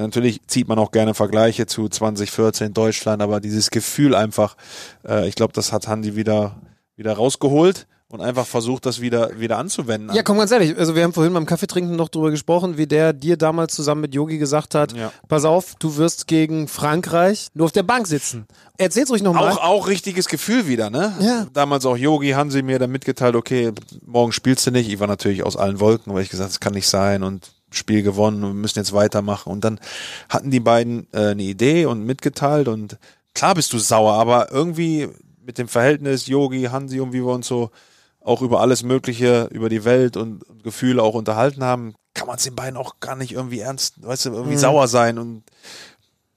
Natürlich zieht man auch gerne Vergleiche zu 2014 Deutschland, aber dieses Gefühl einfach, äh, ich glaube, das hat Hansi wieder, wieder rausgeholt und einfach versucht, das wieder, wieder anzuwenden. Ja, komm ganz ehrlich, also wir haben vorhin beim Kaffeetrinken noch drüber gesprochen, wie der dir damals zusammen mit Yogi gesagt hat, Ja. pass auf, du wirst gegen Frankreich nur auf der Bank sitzen. Erzähl's ruhig nochmal. Auch, auch richtiges Gefühl wieder, ne? Ja. Damals auch Yogi, Hansi mir dann mitgeteilt, okay, morgen spielst du nicht. Ich war natürlich aus allen Wolken, weil ich gesagt, das kann nicht sein und Spiel gewonnen und wir müssen jetzt weitermachen. Und dann hatten die beiden äh, eine Idee und mitgeteilt und klar bist du sauer, aber irgendwie mit dem Verhältnis Yogi, Hansi und wie wir uns so auch über alles Mögliche, über die Welt und, Gefühle auch unterhalten haben, kann man es den beiden auch gar nicht irgendwie ernst, weißt du, irgendwie sauer sein und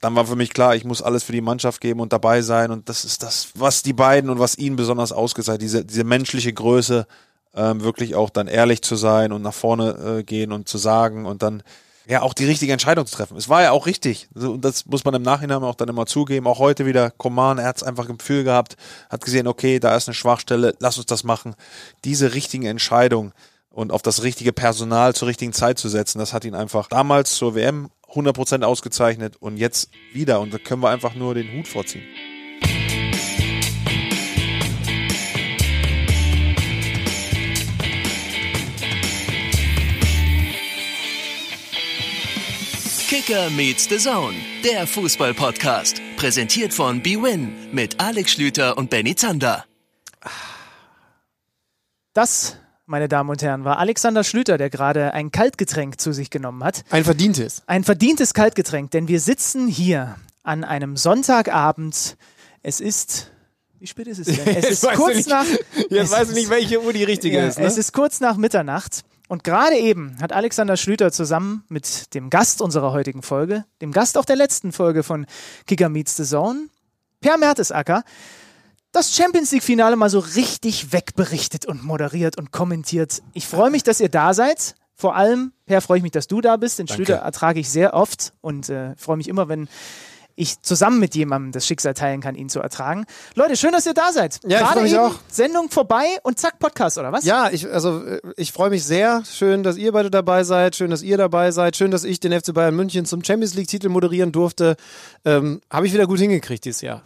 dann war für mich klar, ich muss alles für die Mannschaft geben und dabei sein. Und das ist das, was die beiden und was ihn besonders ausgezeichnet, diese, diese menschliche Größe, ähm, wirklich auch dann ehrlich zu sein und nach vorne äh, gehen und zu sagen und dann ja auch die richtige Entscheidung zu treffen. Es war ja auch richtig. So, Und das muss man im Nachhinein auch dann immer zugeben. Auch heute wieder, Coman, er hat es einfach im Gefühl gehabt, hat gesehen, okay, da ist eine Schwachstelle, lass uns das machen. Diese richtigen Entscheidungen und auf das richtige Personal zur richtigen Zeit zu setzen, das hat ihn einfach damals zur WM 100% ausgezeichnet und jetzt wieder. Und da können wir einfach nur den Hut vorziehen. Kicker meets the Zone, der Fußball-Podcast. Präsentiert von BWin mit Alex Schlüter und Benny Zander. Das, meine Damen und Herren, war Alexander Schlüter, der gerade ein Kaltgetränk zu sich genommen hat. Ein verdientes. Ein verdientes Kaltgetränk, denn wir sitzen hier an einem Sonntagabend. Es ist. Wie spät ist es denn? Es ist kurz nicht- nach. Jetzt du ist- nicht, welche Uhr die richtige ja, ist. Ne? Es ist kurz nach Mitternacht. Und gerade eben hat Alexander Schlüter zusammen mit dem Gast unserer heutigen Folge, dem Gast auch der letzten Folge von Kicker Meets the Zone, Per Mertesacker, das Champions League-Finale mal so richtig wegberichtet und moderiert und kommentiert. Ich freue mich, dass ihr da seid. Vor allem, Per, freue ich mich, dass du da bist. Den Schlüter ertrage ich sehr oft und äh, freue mich immer, wenn ich zusammen mit jemandem das Schicksal teilen kann, ihn zu ertragen. Leute, schön, dass ihr da seid. Ja, ich Gerade freu mich eben auch. Sendung vorbei und zack, Podcast, oder was? Ja, ich, also, äh, ich freue mich sehr. Schön, dass ihr beide dabei seid. Schön, dass ihr dabei seid. Schön, dass ich den FC Bayern München zum Champions League-Titel moderieren durfte. Ähm, Habe ich wieder gut hingekriegt dieses Jahr.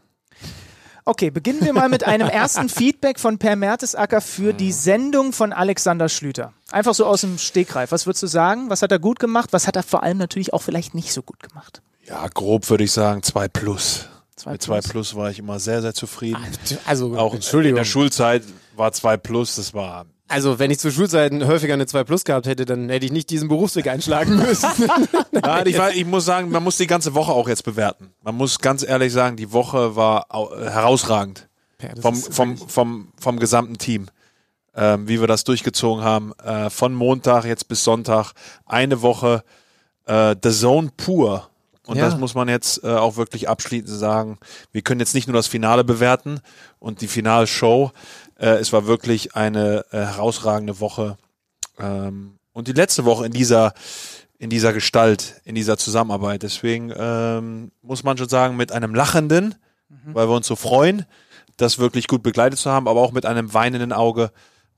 Okay, beginnen wir mal mit einem ersten Feedback von Per Mertesacker für die Sendung von Alexander Schlüter. Einfach so aus dem Stegreif. Was würdest du sagen? Was hat er gut gemacht? Was hat er vor allem natürlich auch vielleicht nicht so gut gemacht? Ja, grob würde ich sagen, zwei plus. Zwei Mit zwei plus. plus war ich immer sehr, sehr zufrieden. Also, Auch in der Schulzeit war zwei plus, das war Also, wenn ich zu Schulzeiten häufiger eine 2 Plus gehabt hätte, dann hätte ich nicht diesen Berufsweg einschlagen müssen. Nein, ich, war, ich muss sagen, man muss die ganze Woche auch jetzt bewerten. Man muss ganz ehrlich sagen, die Woche war äh, herausragend das vom, vom, vom, vom gesamten Team. Ähm, wie wir das durchgezogen haben. Äh, von Montag jetzt bis Sonntag. Eine Woche äh, The Zone pur. Und Ja. das muss man jetzt äh, auch wirklich abschließend sagen. Wir können jetzt nicht nur das Finale bewerten und die Finalshow. Äh, es war wirklich eine äh, herausragende Woche. Ähm, und die letzte Woche in dieser in dieser Gestalt, in dieser Zusammenarbeit. Deswegen ähm, muss man schon sagen, mit einem lachenden, weil wir uns so freuen, das wirklich gut begleitet zu haben, aber auch mit einem weinenden Auge,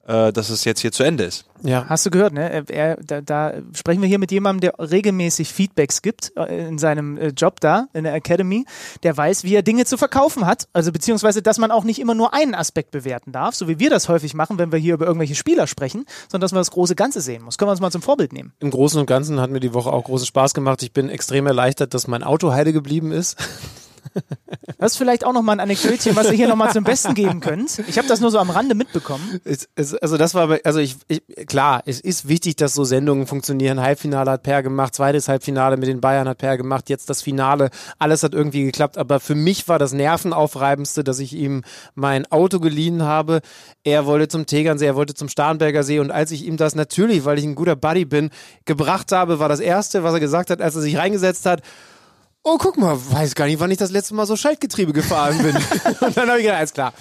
dass es jetzt hier zu Ende ist. ja. Hast du gehört, ne? Er, er, da, da sprechen wir hier mit jemandem, der regelmäßig Feedbacks gibt äh, in seinem äh, Job da, in der Academy, der weiß, wie er Dinge zu verkaufen hat. Also beziehungsweise, dass man auch nicht immer nur einen Aspekt bewerten darf, so wie wir das häufig machen, wenn wir hier über irgendwelche Spieler sprechen, sondern dass man das große Ganze sehen muss. Können wir uns mal zum Vorbild nehmen. Im Großen und Ganzen hat mir die Woche auch großen Spaß gemacht. Ich bin extrem erleichtert, dass mein Auto heile geblieben ist. Das ist vielleicht auch nochmal ein Anekdötchen, was ihr hier nochmal zum Besten geben könnt. Ich habe das nur so am Rande mitbekommen. Es, es, also das war, also ich, ich, klar, es ist wichtig, dass so Sendungen funktionieren. Halbfinale hat Per gemacht, zweites Halbfinale mit den Bayern hat Per gemacht, jetzt das Finale. Alles hat irgendwie geklappt, aber für mich war das Nervenaufreibendste, dass ich ihm mein Auto geliehen habe. Er wollte zum Tegernsee, er wollte zum Starnberger See und als ich ihm das natürlich, weil ich ein guter Buddy bin, gebracht habe, war das erste, was er gesagt hat, als er sich reingesetzt hat, oh, guck mal, weiß gar nicht, wann ich das letzte Mal so Schaltgetriebe gefahren bin. und dann habe ich gedacht, alles klar.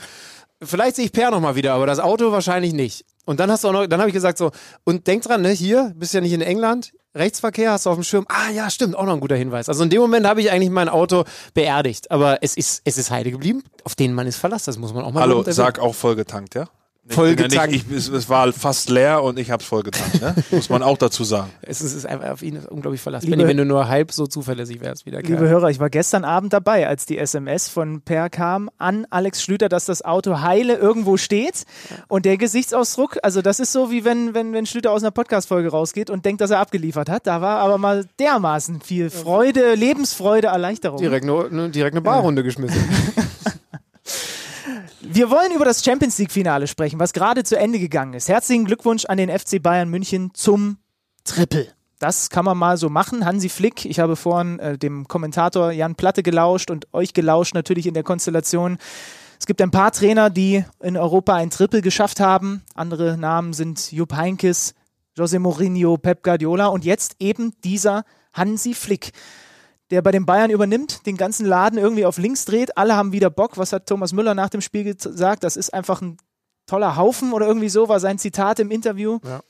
Vielleicht sehe ich Per noch mal wieder, aber das Auto wahrscheinlich nicht. Und dann hast du auch noch, dann habe ich gesagt so, und denk dran, ne, hier, bist ja nicht in England, Rechtsverkehr hast du auf dem Schirm. Ah ja, stimmt, auch noch ein guter Hinweis. Also in dem Moment habe ich eigentlich mein Auto beerdigt, aber es ist, es ist heile geblieben. Auf den man ist Verlass, das muss man auch mal Hallo, sag auch vollgetankt, ja? Voll Ich bin ja nicht, ich, es, war fast leer und ich habe es voll getankt. Ne? Muss man auch dazu sagen. es ist, es ist einfach auf ihn unglaublich verlassen. Liebe- wenn du nur halb so zuverlässig wärst wie der Liebe. Hörer, ich war gestern Abend dabei, als die SMS von Per kam an Alex Schlüter, dass das Auto heile irgendwo steht. Und der Gesichtsausdruck, also das ist so, wie wenn, wenn, wenn Schlüter aus einer Podcast-Folge rausgeht und denkt, dass er abgeliefert hat. Da war aber mal dermaßen viel Freude, Lebensfreude, Erleichterung. Direkt, nur, nur, direkt eine Barrunde geschmissen. Wir wollen über das Champions League-Finale sprechen, was gerade zu Ende gegangen ist. Herzlichen Glückwunsch an den FC Bayern München zum Triple. Das kann man mal so machen. Hansi Flick, ich habe vorhin äh, dem Kommentator Jan Platte gelauscht und euch gelauscht natürlich in der Konstellation. Es gibt ein paar Trainer, die in Europa ein Triple geschafft haben. Andere Namen sind Jupp Heynckes, José Mourinho, Pep Guardiola und jetzt eben dieser Hansi Flick der bei den Bayern übernimmt, den ganzen Laden irgendwie auf links dreht. Alle haben wieder Bock. Was hat Thomas Müller nach dem Spiel gesagt? Das ist einfach ein toller Haufen oder irgendwie so war sein Zitat im Interview. Ja.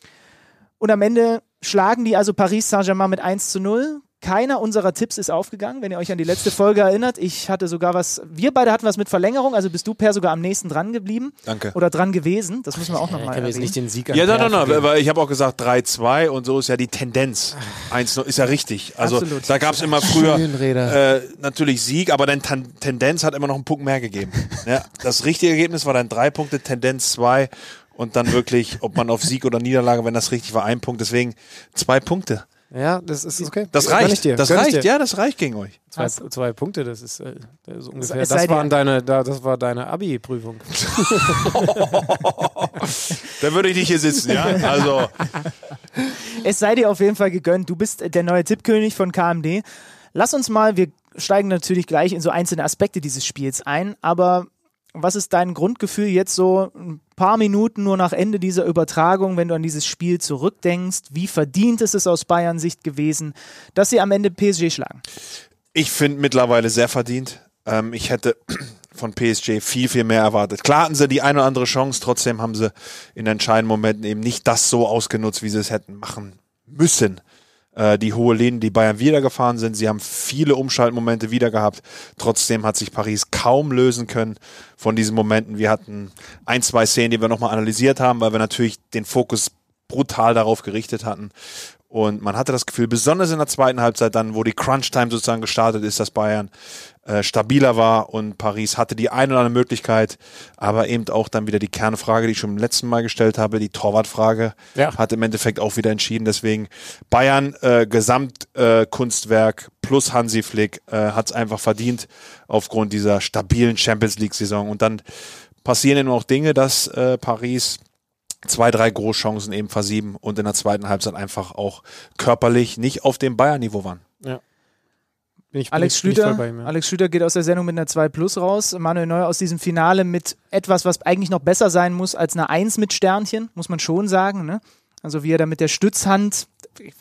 Und am Ende schlagen die also Paris Saint-Germain mit 1 zu 0. Keiner unserer Tipps ist aufgegangen, wenn ihr euch an die letzte Folge erinnert. Ich hatte sogar was, wir beide hatten was mit Verlängerung, also bist du Per sogar am nächsten dran geblieben Danke. oder dran gewesen. Das müssen wir auch nochmal erwähnen. nicht den Sieg Ja, nein, nein, nein, weil ich habe auch gesagt 3-2 und so ist ja die Tendenz. 1 ist ja richtig. Also Absolut. da gab es immer früher äh, natürlich Sieg, aber dann Tan Tendenz hat immer noch einen Punkt mehr gegeben. Ja, das richtige Ergebnis war dann drei Punkte, Tendenz zwei und dann wirklich, ob man auf Sieg oder Niederlage, wenn das richtig war, ein Punkt. Deswegen zwei Punkte. Ja, das ist okay. Das reicht. dir. Das Gönn ich reicht, dir. ja, das reicht gegen euch. Zwei, zwei Punkte, das ist, äh, das ist ungefähr. Das, waren deine, da, das war deine Abi-Prüfung. Da würde ich nicht hier sitzen, ja. Also Es sei dir auf jeden Fall gegönnt. Du bist der neue Tippkönig von KMD. Lass uns mal, wir steigen natürlich gleich in so einzelne Aspekte dieses Spiels ein, aber was ist dein Grundgefühl jetzt so ein paar Minuten nur nach Ende dieser Übertragung, wenn du an dieses Spiel zurückdenkst? Wie verdient ist es aus Bayern Sicht gewesen, dass sie am Ende PSG schlagen? Ich finde mittlerweile sehr verdient. Ähm, ich hätte von PSG viel, viel mehr erwartet. Klar hatten sie die eine oder andere Chance, trotzdem haben sie in entscheidenden Momenten eben nicht das so ausgenutzt, wie sie es hätten machen müssen. Äh, die hohe Linie, die Bayern wieder gefahren sind, sie haben viele Umschaltmomente wieder gehabt. Trotzdem hat sich Paris kaum lösen können von diesen Momenten. Wir hatten ein, zwei Szenen, die wir nochmal analysiert haben, weil wir natürlich den Fokus brutal darauf gerichtet hatten. Und man hatte das Gefühl, besonders in der zweiten Halbzeit dann, wo die Crunch-Time sozusagen gestartet ist, dass Bayern äh, stabiler war und Paris hatte die eine oder andere Möglichkeit, aber eben auch dann wieder die Kernfrage, die ich schon im letzten Mal gestellt habe, die Torwartfrage, Ja. hat im Endeffekt auch wieder entschieden. Deswegen Bayern äh, Gesamtkunstwerk äh, plus Hansi Flick äh, hat es einfach verdient aufgrund dieser stabilen Champions League-Saison. Und dann passieren eben auch Dinge, dass äh, Paris zwei, drei Großchancen eben versieben und in der zweiten Halbzeit einfach auch körperlich nicht auf dem Bayern-Niveau waren. Bin ich, Alex bin ich, Schlüter, voll bei ihm, ja. Alex Schlüter geht aus der Sendung mit einer 2 Plus raus. Manuel Neuer aus diesem Finale mit etwas, was eigentlich noch besser sein muss als eine 1 mit Sternchen, muss man schon sagen. Ne? Also wie er da mit der Stützhand,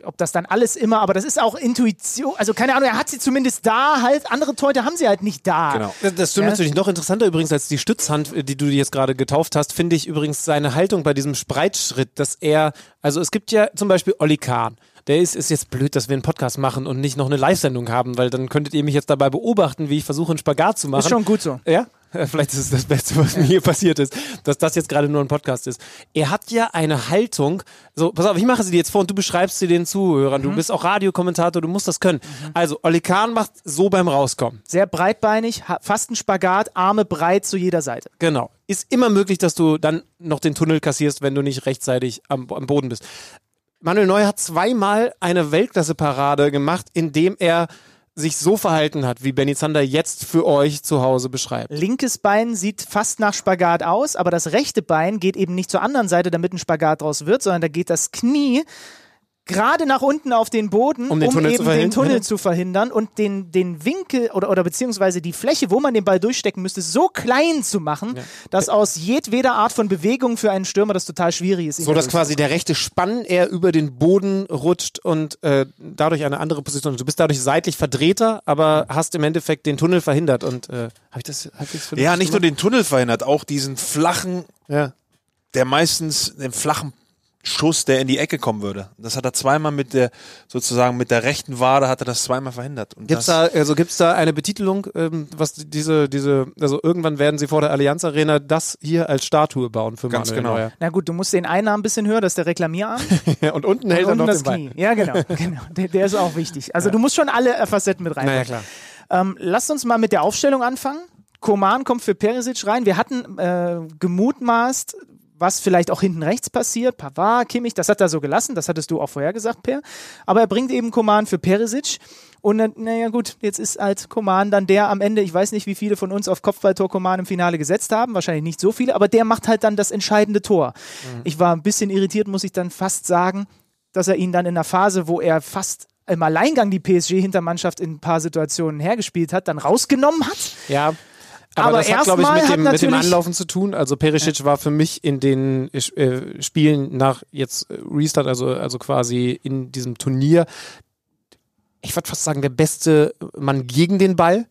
ob das dann alles immer, aber das ist auch Intuition. Also keine Ahnung, er hat sie zumindest da halt. Andere Teute haben sie halt nicht da. Genau. Das- Das stimmt Ja. natürlich. Noch interessanter übrigens als die Stützhand, äh, die du jetzt gerade getauft hast, finde ich übrigens seine Haltung bei diesem Spreitschritt, dass er, also es gibt ja zum Beispiel Olli Kahn. Der ist, ist jetzt blöd, dass wir einen Podcast machen und nicht noch eine Live-Sendung haben, weil dann könntet ihr mich jetzt dabei beobachten, wie ich versuche, einen Spagat zu machen. Ist schon gut so. Ja, vielleicht ist es das Beste, was mir hier passiert ist, dass das jetzt gerade nur ein Podcast ist. Er hat ja eine Haltung, so, pass auf, ich mache sie dir jetzt vor und du beschreibst sie den Zuhörern. Du bist auch Radiokommentator, du musst das können. Also, Olli Kahn macht so beim Rauskommen. Sehr breitbeinig, fast ein Spagat, Arme breit zu jeder Seite. Genau. Ist immer möglich, dass du dann noch den Tunnel kassierst, wenn du nicht rechtzeitig am, am Boden bist. Manuel Neuer hat zweimal eine Weltklasse-Parade gemacht, indem er sich so verhalten hat, wie Benny Zander jetzt für euch zu Hause beschreibt. Linkes Bein sieht fast nach Spagat aus, aber das rechte Bein geht eben nicht zur anderen Seite, damit ein Spagat draus wird, sondern da geht das Knie gerade nach unten auf den Boden, Um den Tunnel eben zu den verhindern. Tunnel zu verhindern und den, den Winkel oder, oder beziehungsweise die Fläche, wo man den Ball durchstecken müsste, so klein zu machen, dass aus jedweder Art von Bewegung für einen Stürmer das total schwierig ist. So, da dass quasi der rechte Spann eher über den Boden rutscht und äh, dadurch eine andere Position. Du bist dadurch seitlich verdrehter, aber hast im Endeffekt den Tunnel verhindert. Und äh, habe ich das halbwegs vernünftig Ja, nicht nur den Tunnel verhindert, auch diesen flachen, Ja. der meistens den flachen Schuss, der in die Ecke kommen würde. Das hat er zweimal mit der, sozusagen mit der rechten Wade hat er das zweimal verhindert. Und Gibt's das, da, also gibt's da eine Betitelung, ähm, was diese, diese, also irgendwann werden sie vor der Allianz Arena das hier als Statue bauen für Ganz Manuel genau. Neuer. Na gut, du musst den einen Arm ein bisschen höher, das ist der Reklamierarm. und unten hält er und noch das den Ball. Knie. Ja, genau. genau. Der, der ist auch wichtig. Also du musst schon alle Facetten mit rein. Naja, klar. Ähm, lasst uns mal mit der Aufstellung anfangen. Koman kommt für Perisic rein. Wir hatten äh, gemutmaßt, was vielleicht auch hinten rechts passiert. Pavard, Kimmich, das hat er so gelassen. Das hattest du auch vorher gesagt, Per. Aber er bringt eben Koman für Perisic. Und dann, naja gut, jetzt ist halt Koman dann der am Ende, ich weiß nicht, wie viele von uns auf Kopfballtor Koman im Finale gesetzt haben, wahrscheinlich nicht so viele, aber der macht halt dann das entscheidende Tor. Ich war ein bisschen irritiert, muss ich dann fast sagen, dass er ihn dann in einer Phase, wo er fast im Alleingang die PSG-Hintermannschaft in ein paar Situationen hergespielt hat, dann rausgenommen hat. Ja. Aber, Aber das hat, glaube ich, mit dem, mit dem Anlaufen zu tun. Also Perisic war für mich in den äh, Spielen nach jetzt äh, Restart, also, also quasi in diesem Turnier, ich würde fast sagen, der beste Mann gegen den Ball.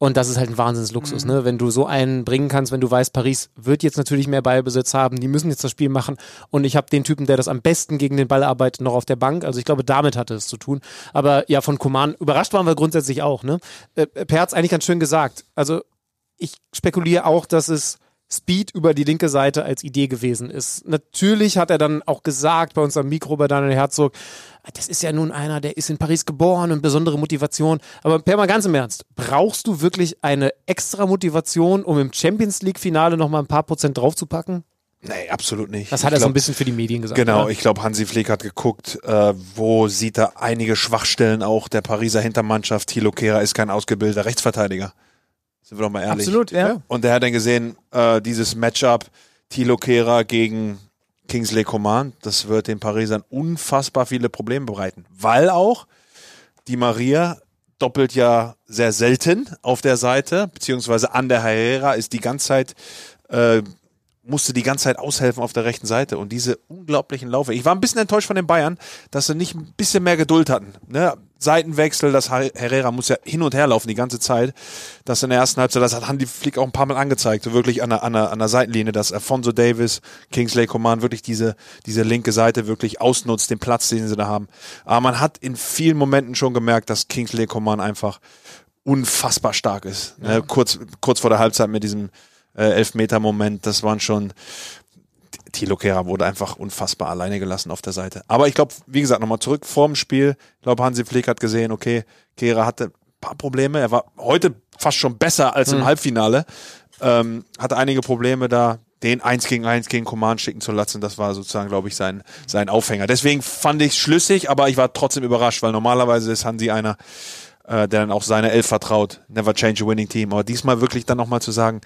Und das ist halt ein Wahnsinnsluxus, Mhm. ne? Wenn du so einen bringen kannst, wenn du weißt, Paris wird jetzt natürlich mehr Ballbesitz haben, die müssen jetzt das Spiel machen und ich habe den Typen, der das am besten gegen den Ball arbeitet, noch auf der Bank. Also ich glaube, damit hatte es zu tun. Aber ja, von Koman, überrascht waren wir grundsätzlich auch, ne? Äh, per hat's eigentlich ganz schön gesagt. Also ich spekuliere auch, dass es Speed über die linke Seite als Idee gewesen ist. Natürlich hat er dann auch gesagt bei uns am Mikro bei Daniel Herzog, das ist ja nun einer, der ist in Paris geboren und besondere Motivation. Aber Per mal ganz im Ernst, brauchst du wirklich eine extra Motivation, um im Champions League Finale noch mal ein paar Prozent draufzupacken? nee, absolut nicht. Das hat Ich er so glaub- ein bisschen für die Medien gesagt. Genau, oder? ich glaube, Hansi Flick hat geguckt, äh, wo sieht er einige Schwachstellen auch der Pariser Hintermannschaft. Thilo Kehrer ist kein ausgebildeter Rechtsverteidiger. Sind wir doch mal ehrlich. Absolut, ja. Und er hat dann gesehen, äh, dieses Matchup Thilo Kehrer gegen Kingsley Coman, das wird den Parisern unfassbar viele Probleme bereiten. Weil auch die Maria doppelt ja sehr selten auf der Seite, beziehungsweise an der Herrera ist die ganze Zeit, äh, musste die ganze Zeit aushelfen auf der rechten Seite und diese unglaublichen Laufe. Ich war ein bisschen enttäuscht von den Bayern, dass sie nicht ein bisschen mehr Geduld hatten. Ne? Seitenwechsel, das Her- Herrera muss ja hin und her laufen die ganze Zeit. Das in der ersten Halbzeit, das hat Handy Flick auch ein paar Mal angezeigt, so wirklich an der, an der, an der Seitenlinie, dass Alfonso Davis, Kingsley Coman wirklich diese, diese linke Seite wirklich ausnutzt, den Platz, den sie da haben. Aber man hat in vielen Momenten schon gemerkt, dass Kingsley Coman einfach unfassbar stark ist. Ne? Kurz, kurz vor der Halbzeit mit diesem äh, Elfmeter-Moment, das waren schon Thilo Kehrer wurde einfach unfassbar alleine gelassen auf der Seite. Aber ich glaube, wie gesagt, nochmal zurück vorm Spiel. Ich glaube, Hansi Flick hat gesehen, okay, Kehrer hatte ein paar Probleme. Er war heute fast schon besser als im Halbfinale. Ähm, hatte einige Probleme da, den eins gegen eins gegen Command schicken zu lassen. Das war sozusagen, glaube ich, sein, sein Aufhänger. Deswegen fand ich schlüssig, aber ich war trotzdem überrascht, weil normalerweise ist Hansi einer, äh, der dann auch seine Elf vertraut. Never change a winning team. Aber diesmal wirklich dann nochmal zu sagen,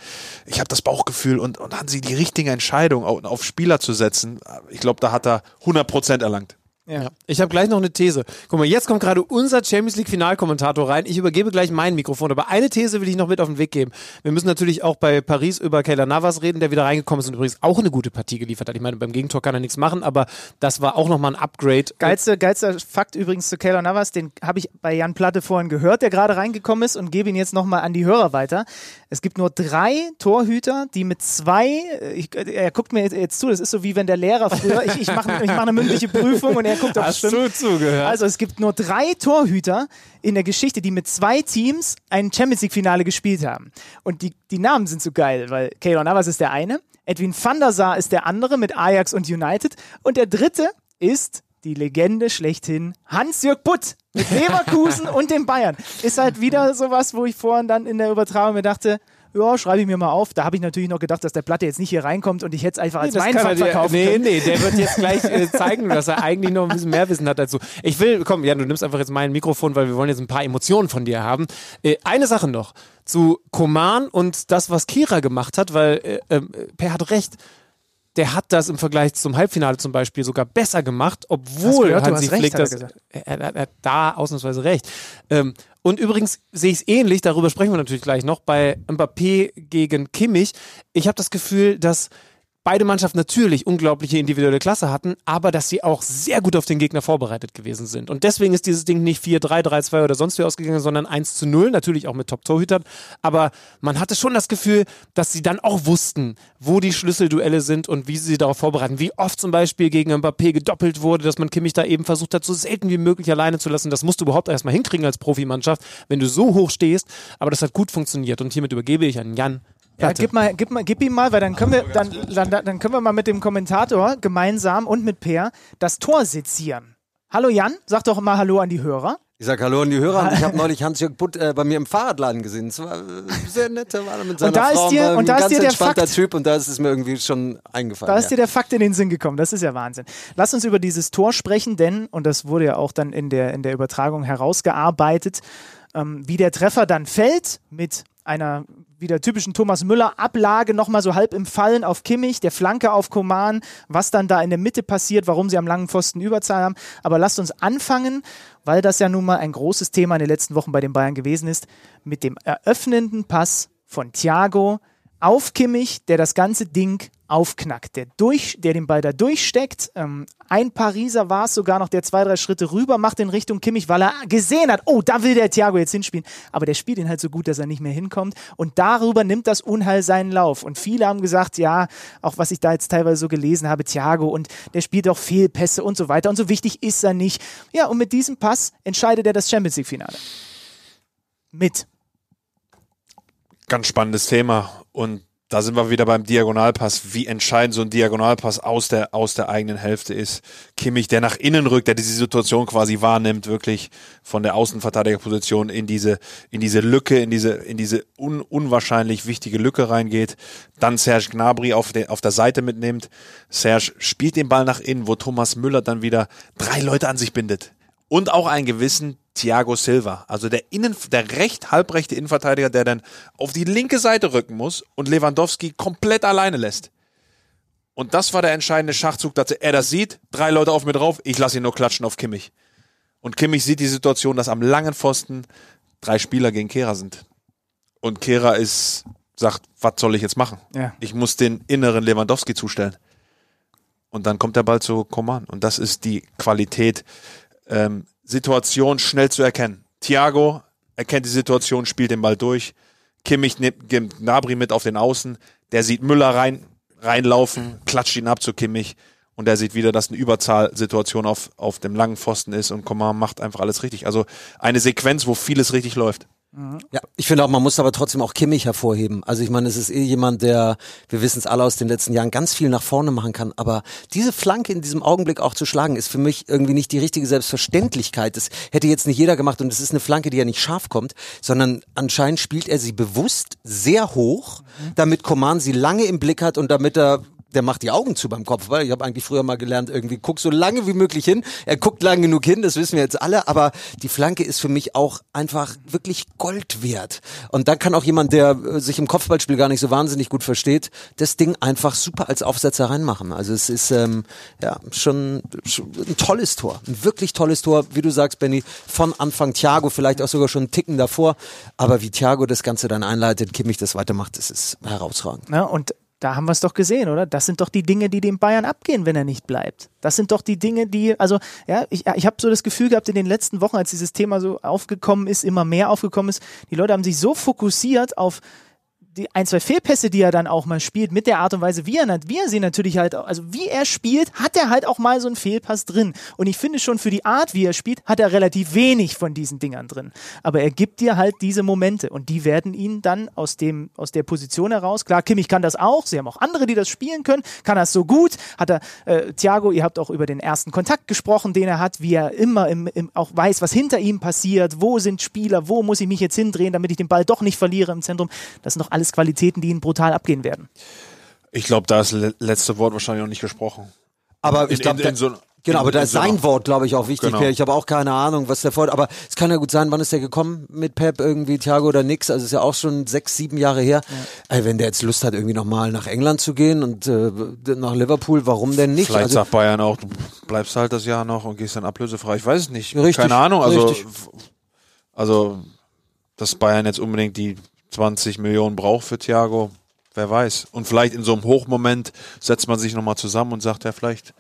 ich habe das Bauchgefühl und, und Hansi die richtige Entscheidung auf, auf Spieler zu setzen, ich glaube, da hat er 100% erlangt. Ja. Ich habe gleich noch eine These. Guck mal, jetzt kommt gerade unser Champions League Finalkommentator rein. Ich übergebe gleich mein Mikrofon, aber eine These will ich noch mit auf den Weg geben. Wir müssen natürlich auch bei Paris über Keller Navas reden, der wieder reingekommen ist und übrigens auch eine gute Partie geliefert hat. Ich meine, beim Gegentor kann er nichts machen, aber das war auch nochmal ein Upgrade. Geilste, geilster Fakt übrigens zu Keylor Navas, den habe ich bei Jan Platte vorhin gehört, der gerade reingekommen ist und gebe ihn jetzt nochmal an die Hörer weiter. Es gibt nur drei Torhüter, die mit zwei, ich, er guckt mir jetzt, jetzt zu, das ist so wie wenn der Lehrer früher, ich, ich mache ich mach eine mündliche Prüfung und er guckt, ob Hast stimmt. du zugehört? Also es gibt nur drei Torhüter in der Geschichte, die mit zwei Teams ein Champions League Finale gespielt haben. Und die, die Namen sind so geil, weil Keylor Navas ist der eine, Edwin van der Sar ist der andere mit Ajax und United und der dritte ist die Legende schlechthin Hans-Jörg Butt mit Leverkusen und den Bayern. Ist halt wieder sowas, wo ich vorhin dann in der Übertragung mir dachte, ja, schreibe ich mir mal auf. Da habe ich natürlich noch gedacht, dass der Platte jetzt nicht hier reinkommt und ich hätte es einfach als das mein kann er Fach verkaufen nee, können. nee, der wird jetzt gleich äh, zeigen, dass er eigentlich noch ein bisschen mehr Wissen hat dazu. Ich will, komm, Jan, du nimmst einfach jetzt mein Mikrofon, weil wir wollen jetzt ein paar Emotionen von dir haben. Äh, eine Sache noch zu Koman und das, was Kira gemacht hat, weil äh, äh, Per hat recht. Der hat das im Vergleich zum Halbfinale zum Beispiel sogar besser gemacht, obwohl gehört, Hansi recht, Flick hat er das. gesagt. Er, er, er hat da ausnahmsweise recht. Ähm, und übrigens sehe ich es ähnlich, darüber sprechen wir natürlich gleich noch, bei Mbappé gegen Kimmich. Ich habe das Gefühl, dass beide Mannschaften natürlich unglaubliche individuelle Klasse hatten, aber dass sie auch sehr gut auf den Gegner vorbereitet gewesen sind. Und deswegen ist dieses Ding nicht 4-3, 3-2 oder sonst wie ausgegangen, sondern 1 zu 0, natürlich auch mit Top-Torhütern. Aber man hatte schon das Gefühl, dass sie dann auch wussten, wo die Schlüsselduelle sind und wie sie darauf vorbereiten. Wie oft zum Beispiel gegen Mbappé gedoppelt wurde, dass man Kimmich da eben versucht hat, so selten wie möglich alleine zu lassen. Das musst du überhaupt erstmal hinkriegen als Profimannschaft, wenn du so hoch stehst. Aber das hat gut funktioniert. Und hiermit übergebe ich an Jan ja, gib, mal, gib, mal, gib ihm mal, weil dann können, wir, dann, dann, dann können wir mal mit dem Kommentator gemeinsam und mit Per das Tor sezieren. Hallo Jan, sag doch mal Hallo an die Hörer. Ich sag Hallo an die Hörer. Ich habe neulich Hans-Jörg Butt äh, bei mir im Fahrradladen gesehen. Das war äh, sehr nett. Da war er mit seiner und da Frau. Ist dir, und da ist dir der Fakt, Typ und da ist es mir irgendwie schon eingefallen. Da ist ja. dir der Fakt in den Sinn gekommen. Das ist ja Wahnsinn. Lass uns über dieses Tor sprechen, denn, und das wurde ja auch dann in der, in der Übertragung herausgearbeitet, ähm, wie der Treffer dann fällt mit einer wieder typischen Thomas Müller Ablage nochmal so halb im Fallen auf Kimmich, der Flanke auf Koman, was dann da in der Mitte passiert, warum sie am langen Pfosten Überzahl haben. Aber lasst uns anfangen, weil das ja nun mal ein großes Thema in den letzten Wochen bei den Bayern gewesen ist, mit dem eröffnenden Pass von Thiago auf Kimmich, der das ganze Ding aufknackt, der, durch, der den Ball da durchsteckt. Ähm, ein Pariser war es sogar noch, der zwei, drei Schritte rüber macht in Richtung Kimmich, weil er gesehen hat, oh, da will der Thiago jetzt hinspielen. Aber der spielt ihn halt so gut, dass er nicht mehr hinkommt. Und darüber nimmt das Unheil seinen Lauf. Und viele haben gesagt, ja, auch was ich da jetzt teilweise so gelesen habe, Thiago und der spielt auch Fehlpässe und so weiter. Und so wichtig ist er nicht. Ja, und mit diesem Pass entscheidet er das Champions League-Finale. Mit. Ganz spannendes Thema. Und da sind wir wieder beim Diagonalpass, wie entscheidend so ein Diagonalpass aus der, aus der eigenen Hälfte ist. Kimmich, der nach innen rückt, der diese Situation quasi wahrnimmt, wirklich von der Außenverteidigerposition in diese, in diese Lücke, in diese, in diese un, unwahrscheinlich wichtige Lücke reingeht. Dann Serge Gnabry auf, der auf der Seite mitnimmt. Serge spielt den Ball nach innen, wo Thomas Müller dann wieder drei Leute an sich bindet. Und auch einen gewissen Thiago Silva, also der Innen, der recht halbrechte Innenverteidiger, der dann auf die linke Seite rücken muss und Lewandowski komplett alleine lässt. Und das war der entscheidende Schachzug, dass er das sieht, drei Leute auf mir drauf, ich lasse ihn nur klatschen auf Kimmich. Und Kimmich sieht die Situation, dass am langen Pfosten drei Spieler gegen Kehra sind. Und Kehra ist, sagt, was soll ich jetzt machen? Ja. Ich muss den inneren Lewandowski zustellen. Und dann kommt der Ball zu Koman. Und das ist die Qualität, ähm, Situation schnell zu erkennen. Thiago erkennt die Situation, spielt den Ball durch. Kimmich nimmt Gnabry mit auf den Außen. Der sieht Müller rein, reinlaufen, klatscht ihn ab zu Kimmich. Und er sieht wieder, dass eine Überzahlsituation auf, auf dem langen Pfosten ist und Coman macht einfach alles richtig. Also eine Sequenz, wo vieles richtig läuft. Ja, ich finde auch, man muss aber trotzdem auch Kimmich hervorheben. Also ich meine, es ist eh jemand, der, wir wissen es alle aus den letzten Jahren, ganz viel nach vorne machen kann. Aber diese Flanke in diesem Augenblick auch zu schlagen, ist für mich irgendwie nicht die richtige Selbstverständlichkeit. Das hätte jetzt nicht jeder gemacht und es ist eine Flanke, die ja nicht scharf kommt, sondern anscheinend spielt er sie bewusst sehr hoch, damit Coman sie lange im Blick hat und damit er der macht die Augen zu beim Kopf, weil ich habe eigentlich früher mal gelernt, irgendwie guck so lange wie möglich hin. Er guckt lang genug hin, das wissen wir jetzt alle, aber die Flanke ist für mich auch einfach wirklich Gold wert. Und dann kann auch jemand, der äh, sich im Kopfballspiel gar nicht so wahnsinnig gut versteht, das Ding einfach super als Aufsetzer reinmachen. Also es ist ähm, ja schon, schon ein tolles Tor, ein wirklich tolles Tor, wie du sagst, Benny, von Anfang Thiago, vielleicht auch sogar schon einen Ticken davor, aber wie Thiago das Ganze dann einleitet, Kimmich das weitermacht, das ist herausragend. Ja, und da haben wir es doch gesehen, oder? Das sind doch die Dinge, die dem Bayern abgehen, wenn er nicht bleibt. Das sind doch die Dinge, die, also, ja, ich, ich habe so das Gefühl gehabt in den letzten Wochen, als dieses Thema so aufgekommen ist, immer mehr aufgekommen ist, die Leute haben sich so fokussiert auf die ein, zwei Fehlpässe, die er dann auch mal spielt, mit der Art und Weise, wie er, wie er sie natürlich halt, also wie er spielt, hat er halt auch mal so einen Fehlpass drin. Und ich finde schon für die Art, wie er spielt, hat er relativ wenig von diesen Dingern drin. Aber er gibt dir halt diese Momente und die werden ihn dann aus dem, aus der Position heraus, klar, Kimmich kann das auch, sie haben auch andere, die das spielen können, kann das so gut, hat er, äh, Thiago, ihr habt auch über den ersten Kontakt gesprochen, den er hat, wie er immer im, im, auch weiß, was hinter ihm passiert, wo sind Spieler, wo muss ich mich jetzt hindrehen, damit ich den Ball doch nicht verliere im Zentrum. Das sind doch alles alles Qualitäten, die ihn brutal abgehen werden. Ich glaube, da ist das letzte Wort wahrscheinlich noch nicht gesprochen. Aber ich glaube, so, Genau, aber da ist sein Wort, glaube ich, auch wichtig. Genau. Ich habe auch keine Ahnung, was der fordert. Aber es kann ja gut sein, wann ist der gekommen mit Pep irgendwie, Thiago oder nix? Also ist ja auch schon sechs, sieben Jahre her. Ja. Ey, wenn der jetzt Lust hat, irgendwie nochmal nach England zu gehen und äh, nach Liverpool, warum denn nicht? Vielleicht also, sagt Bayern auch, du bleibst halt das Jahr noch und gehst dann ablösefrei. Ich weiß es nicht. Richtig, keine Ahnung. Also, richtig. also dass Bayern jetzt unbedingt die 20 Millionen braucht für Thiago, wer weiß. Und vielleicht in so einem Hochmoment setzt man sich nochmal zusammen und sagt, ja, vielleicht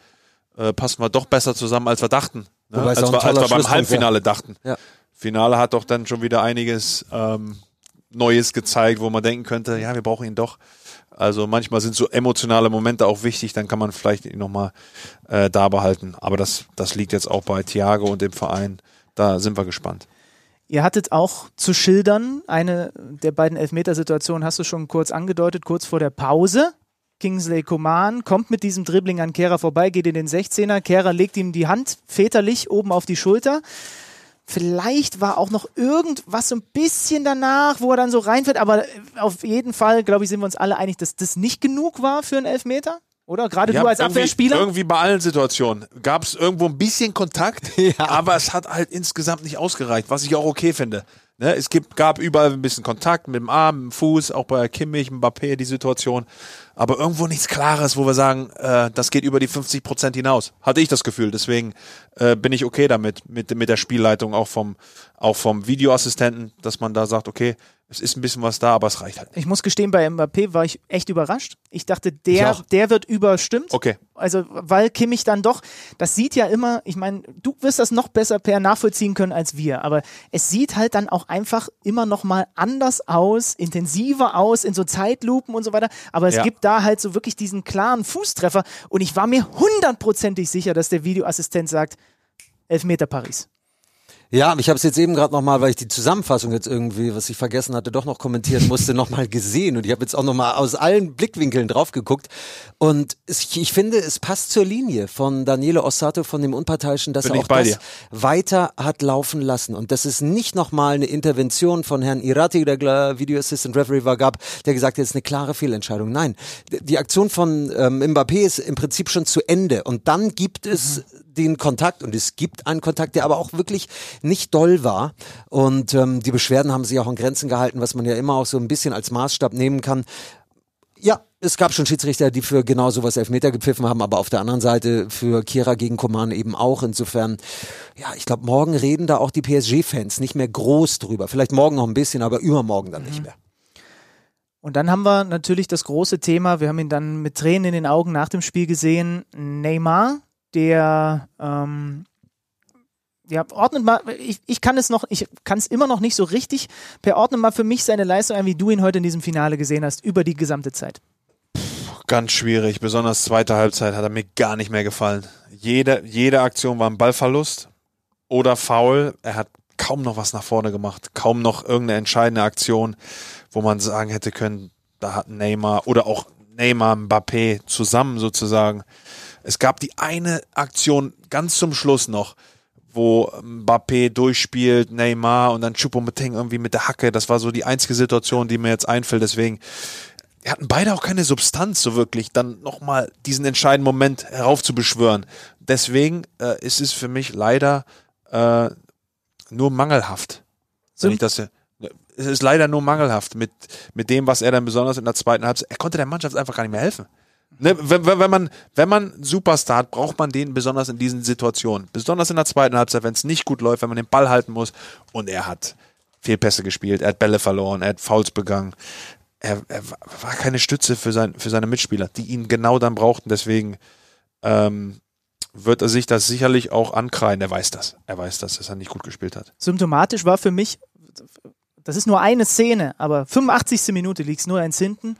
äh, passen wir doch besser zusammen, als wir dachten. Ne? Als, wir, als wir beim Halbfinale dachten. Ja. Finale hat doch dann schon wieder einiges ähm, Neues gezeigt, wo man denken könnte, ja, wir brauchen ihn doch. Also manchmal sind so emotionale Momente auch wichtig, dann kann man vielleicht ihn nochmal äh, da behalten. Aber das, das liegt jetzt auch bei Thiago und dem Verein. Da sind wir gespannt. Ihr hattet auch zu schildern, eine der beiden Elfmetersituationen hast du schon kurz angedeutet, kurz vor der Pause. Kingsley Coman kommt mit diesem Dribbling an Kehrer vorbei, geht in den 16er. Kehrer legt ihm die Hand väterlich oben auf die Schulter. Vielleicht war auch noch irgendwas so ein bisschen danach, wo er dann so reinfällt, aber auf jeden Fall, glaube ich, sind wir uns alle einig, dass das nicht genug war für einen Elfmeter. Oder? Gerade du als irgendwie, Abwehrspieler? Irgendwie bei allen Situationen gab es irgendwo ein bisschen Kontakt, aber es hat halt insgesamt nicht ausgereicht, was ich auch okay finde. Ne? Es gibt, gab überall ein bisschen Kontakt mit dem Arm, mit dem Fuß, auch bei Kimmich, Mbappé die Situation, aber irgendwo nichts Klares, wo wir sagen, äh, das geht über die 50 Prozent hinaus. Hatte ich das Gefühl. Deswegen äh, bin ich okay damit, mit, mit der Spielleitung, auch vom, auch vom Videoassistenten, dass man da sagt, okay, es ist ein bisschen was da, aber es reicht halt. nicht. Ich muss gestehen, bei Mbappé war ich echt überrascht. Ich dachte, Ich der, auch. der wird überstimmt. Okay. Also, weil Kimmich dann doch, das sieht ja immer, ich meine, du wirst das noch besser per nachvollziehen können als wir, aber es sieht halt dann auch einfach immer noch mal anders aus, intensiver aus, in so Zeitlupen und so weiter. Aber es Ja. gibt da halt so wirklich diesen klaren Fußtreffer und ich war mir hundertprozentig sicher, dass der Videoassistent sagt, Elfmeter Paris. Ja, ich habe es jetzt eben gerade nochmal, weil ich die Zusammenfassung jetzt irgendwie, was ich vergessen hatte, doch noch kommentieren musste, nochmal gesehen. Und ich habe jetzt auch nochmal aus allen Blickwinkeln drauf geguckt. Und es, ich finde, es passt zur Linie von Daniele Ossato, von dem Unparteiischen, dass Bin er auch das dir. weiter hat laufen lassen. Und dass es nicht nochmal eine Intervention von Herrn Irati, der Video Assistant Referee war, gab, der gesagt hat, es ist eine klare Fehlentscheidung. Nein, die Aktion von ähm, Mbappé ist im Prinzip schon zu Ende. Und dann gibt es den Kontakt und es gibt einen Kontakt, der aber auch wirklich nicht doll war. Und ähm, die Beschwerden haben sich auch in Grenzen gehalten, was man ja immer auch so ein bisschen als Maßstab nehmen kann. Ja, es gab schon Schiedsrichter, die für genau sowas Elfmeter gepfiffen haben, aber auf der anderen Seite für Kira gegen Koman eben auch. Insofern, ja, ich glaube, morgen reden da auch die PSG-Fans nicht mehr groß drüber. Vielleicht morgen noch ein bisschen, aber übermorgen dann nicht mehr. Und dann haben wir natürlich das große Thema, wir haben ihn dann mit Tränen in den Augen nach dem Spiel gesehen, Neymar, der ähm, ja, ordnet mal, ich, ich kann es noch, ich kann es immer noch nicht so richtig, per ordne mal für mich seine Leistung ein, wie du ihn heute in diesem Finale gesehen hast, über die gesamte Zeit. Ganz schwierig, besonders zweite Halbzeit hat er mir gar nicht mehr gefallen. Jede, jede Aktion war ein Ballverlust oder Foul. Er hat kaum noch was nach vorne gemacht, kaum noch irgendeine entscheidende Aktion, wo man sagen hätte können, da hat Neymar oder auch Neymar, Mbappé zusammen sozusagen. Es gab die eine Aktion ganz zum Schluss noch, wo Mbappé durchspielt, Neymar und dann Choupo-Moting irgendwie mit der Hacke. Das war so die einzige Situation, die mir jetzt einfällt. Deswegen hatten beide auch keine Substanz so wirklich, dann nochmal diesen entscheidenden Moment heraufzubeschwören. Deswegen äh, ist es für mich leider äh, nur mangelhaft. Wenn ich das, es ist leider nur mangelhaft mit, mit dem, was er dann besonders in der zweiten Halbzeit, er konnte der Mannschaft einfach gar nicht mehr helfen. Ne, wenn, wenn, man, wenn man Superstar hat, braucht man den besonders in diesen Situationen. Besonders in der zweiten Halbzeit, wenn es nicht gut läuft, wenn man den Ball halten muss. Und er hat Fehlpässe gespielt, er hat Bälle verloren, er hat Fouls begangen. Er, er war keine Stütze für, sein, für seine Mitspieler, die ihn genau dann brauchten. Deswegen ähm, wird er sich das sicherlich auch ankreiden. Er weiß das. Er weiß das, dass er nicht gut gespielt hat. Symptomatisch war für mich, das ist nur eine Szene, aber 85. Minute liegt es nur eins hinten.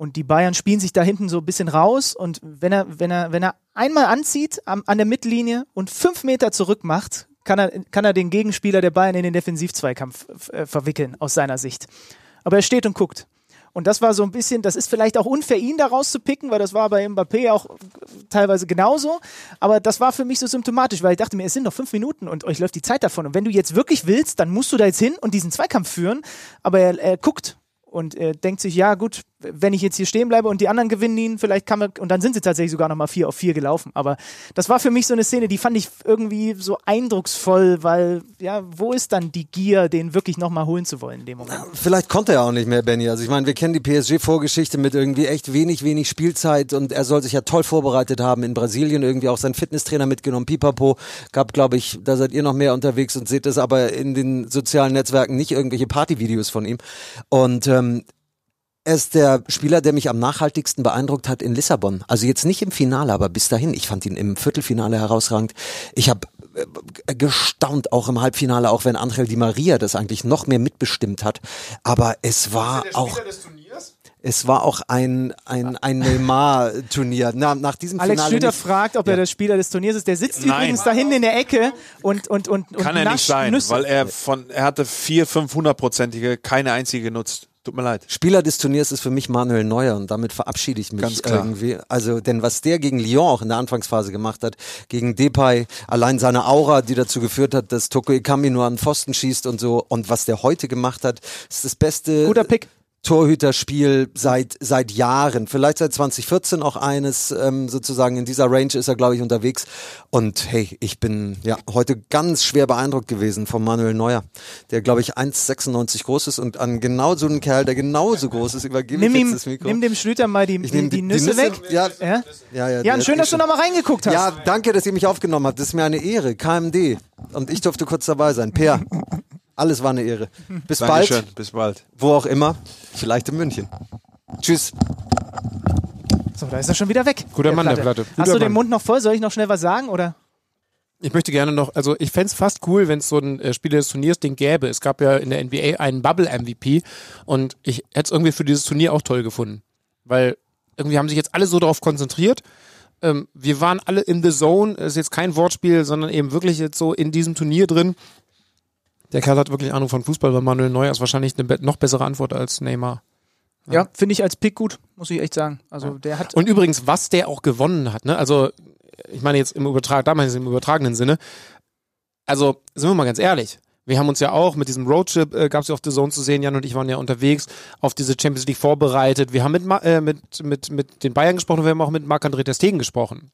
Und die Bayern spielen sich da hinten so ein bisschen raus. Und wenn er, wenn er, wenn er einmal anzieht am, an der Mittellinie und fünf Meter zurück macht, kann er, kann er den Gegenspieler der Bayern in den Defensivzweikampf äh, verwickeln, aus seiner Sicht. Aber er steht und guckt. Und das war so ein bisschen, das ist vielleicht auch unfair, ihn da rauszupicken, weil das war bei Mbappé auch teilweise genauso. Aber das war für mich so symptomatisch, weil ich dachte mir, es sind noch fünf Minuten und euch läuft die Zeit davon. Und wenn du jetzt wirklich willst, dann musst du da jetzt hin und diesen Zweikampf führen. Aber er, er guckt und er denkt sich, ja gut, wenn ich jetzt hier stehen bleibe und die anderen gewinnen ihn, vielleicht kann man, und dann sind sie tatsächlich sogar nochmal vier auf vier gelaufen. Aber das war für mich so eine Szene, die fand ich irgendwie so eindrucksvoll, weil, ja, wo ist dann die Gier, den wirklich nochmal holen zu wollen in dem Moment? Vielleicht konnte er auch nicht mehr, Benny. Also ich meine, wir kennen die PSG-Vorgeschichte mit irgendwie echt wenig, wenig Spielzeit und er soll sich ja toll vorbereitet haben in Brasilien, irgendwie auch seinen Fitnesstrainer mitgenommen, Pipapo. Gab, glaube ich, da seid ihr noch mehr unterwegs und seht es aber in den sozialen Netzwerken nicht irgendwelche Partyvideos von ihm. Und ähm, Er ist der Spieler, der mich am nachhaltigsten beeindruckt hat in Lissabon. Also jetzt nicht im Finale, aber bis dahin. Ich fand ihn im Viertelfinale herausragend. Ich habe äh, gestaunt, auch im Halbfinale, auch wenn Angel Di Maria das eigentlich noch mehr mitbestimmt hat. Aber es war auch. Es war auch ein, ein, ein Neymar-Turnier. Na, nach diesem Alex Finale Schlüter nicht- fragt, ob er der Spieler des Turniers ist. Der sitzt Nein. übrigens da hinten in der Ecke und, und, und, und Kann er nicht sein, Nüsse. weil er von, er hatte vier, fünf hundertprozentige, keine einzige genutzt. Tut mir leid. Spieler des Turniers ist für mich Manuel Neuer und damit verabschiede ich mich Ganz klar. irgendwie. Also, denn was der gegen Lyon auch in der Anfangsphase gemacht hat, gegen Depay, allein seine Aura, die dazu geführt hat, dass Toko Ekambi nur an den Pfosten schießt und so und was der heute gemacht hat, ist das beste Guter Pick. Torhüterspiel seit seit Jahren, vielleicht seit 2014 auch eines ähm, sozusagen in dieser Range ist er glaube ich unterwegs und hey, ich bin ja heute ganz schwer beeindruckt gewesen von Manuel Neuer, der glaube ich 1,96 groß ist und an genau so einen Kerl, der genauso groß ist, übergebe Nimm, ich ihm, das Mikro. nimm dem Schlüter mal die, die, nehm die, Nüsse weg. Ja, Ja? ja, ja, der- schön, dass du nochmal reingeguckt hast. Ja, danke, dass ihr mich aufgenommen habt. Das ist mir eine Ehre. KMD. Und ich durfte kurz dabei sein. Per. Alles war eine Ehre. Bis Dankeschön. bald. Bis bald. Wo auch immer. Vielleicht in München. Tschüss. So, da ist er schon wieder weg. Guter Mann, der Platte. Hast Guter du den Mann. Mund noch voll? Soll ich noch schnell was sagen? Oder? Ich möchte gerne noch, also ich fänd's fast cool, wenn es so ein äh, Spieler des Turniers den gäbe. Es gab ja in der NBA einen Bubble-MVP und ich hätte es irgendwie für dieses Turnier auch toll gefunden. Weil irgendwie haben sich jetzt alle so darauf konzentriert. Ähm, wir waren alle in the zone, ist jetzt kein Wortspiel, sondern eben wirklich jetzt so in diesem Turnier drin. Der Kerl hat wirklich Ahnung von Fußball, weil Manuel Neuer ist wahrscheinlich eine noch bessere Antwort als Neymar. Ja, finde ich als Pick gut, muss ich echt sagen. Also der hat. Und übrigens, was der auch gewonnen hat, ne? Also, ich meine jetzt im Übertrag, damals im übertragenen Sinne. Also, sind wir mal ganz ehrlich. Wir haben uns ja auch mit diesem Roadtrip, äh, gab es ja auf The Zone zu sehen, Jan und ich waren ja unterwegs, auf diese Champions League vorbereitet. Wir haben mit, Ma- äh, mit, mit, mit den Bayern gesprochen und wir haben auch mit Marc-André Ter Stegen gesprochen.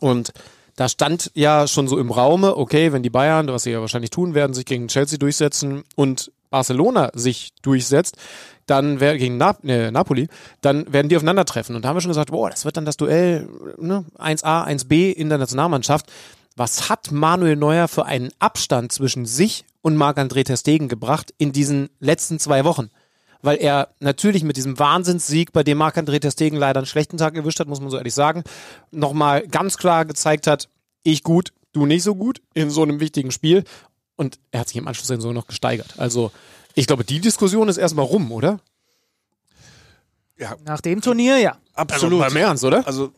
Und da stand ja schon so im Raume, okay, wenn die Bayern, was sie ja wahrscheinlich tun werden, sich gegen Chelsea durchsetzen und Barcelona sich durchsetzt, dann wer gegen Nap äh, Napoli, dann werden die aufeinandertreffen. Und da haben wir schon gesagt, boah, das wird dann das Duell ne, 1A, 1B in der Nationalmannschaft. Was hat Manuel Neuer für einen Abstand zwischen sich und Marc-André Ter Stegen gebracht in diesen letzten zwei Wochen? Weil er natürlich mit diesem Wahnsinnssieg, bei dem Marc-André Ter Stegen leider einen schlechten Tag erwischt hat, muss man so ehrlich sagen, nochmal ganz klar gezeigt hat, ich gut, du nicht so gut in so einem wichtigen Spiel. Und er hat sich im Anschluss dann sogar noch gesteigert. Also ich glaube, die Diskussion ist erstmal rum, oder? Nach dem Turnier, ja. Absolut. Also beim Ernst, oder? Also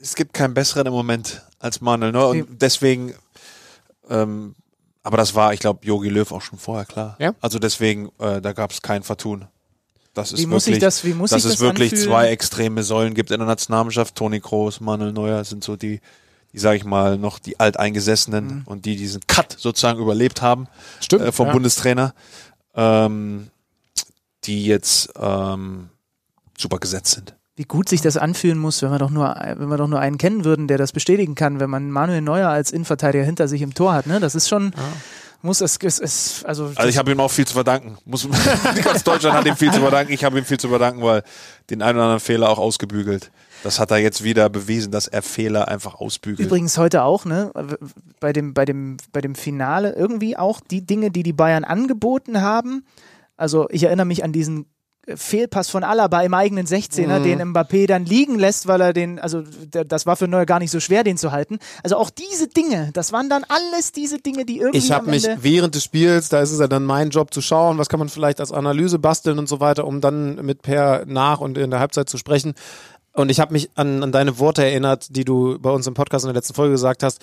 es gibt keinen besseren im Moment als Manuel Neuer. Nee. Und deswegen, ähm, aber das war, ich glaube, Jogi Löw auch schon vorher klar. Ja. Also deswegen, äh, da gab es kein Vertun. Das ist Wie muss wirklich, das- wie muss dass es das wirklich anfühlen? zwei extreme Säulen gibt in der Nationalmannschaft. Toni Kroos, Manuel Neuer sind so die, die sage ich mal, noch die Alteingesessenen Mhm. und die diesen Cut sozusagen überlebt haben Stimmt. äh, vom ja. Bundestrainer, ähm, die jetzt ähm, super gesetzt sind. Wie gut sich das anfühlen muss, wenn wir doch nur, wenn wir doch nur einen kennen würden, der das bestätigen kann, wenn man Manuel Neuer als Innenverteidiger hinter sich im Tor hat. Ne? Das ist schon, muss es, es, es also, Also ich habe ihm auch viel zu verdanken. Muss, ganz Deutschland hat ihm viel zu verdanken. Ich habe ihm viel zu verdanken, weil den einen oder anderen Fehler auch ausgebügelt. Das hat er jetzt wieder bewiesen, dass er Fehler einfach ausbügelt. Übrigens heute auch, ne? Bei dem, bei dem, bei dem Finale irgendwie auch die Dinge, die die Bayern angeboten haben. Also ich erinnere mich an diesen Fehlpass von Alaba im eigenen 16er, Mhm. den Mbappé dann liegen lässt, weil er den, also das war für Neuer gar nicht so schwer, den zu halten. Also auch diese Dinge, das waren dann alles diese Dinge, die irgendwie Ich habe mich während des Spiels, da ist es ja dann mein Job zu schauen, was kann man vielleicht als Analyse basteln und so weiter, um dann mit Per nach und in der Halbzeit zu sprechen. Und ich habe mich an, an deine Worte erinnert, die du bei uns im Podcast in der letzten Folge gesagt hast.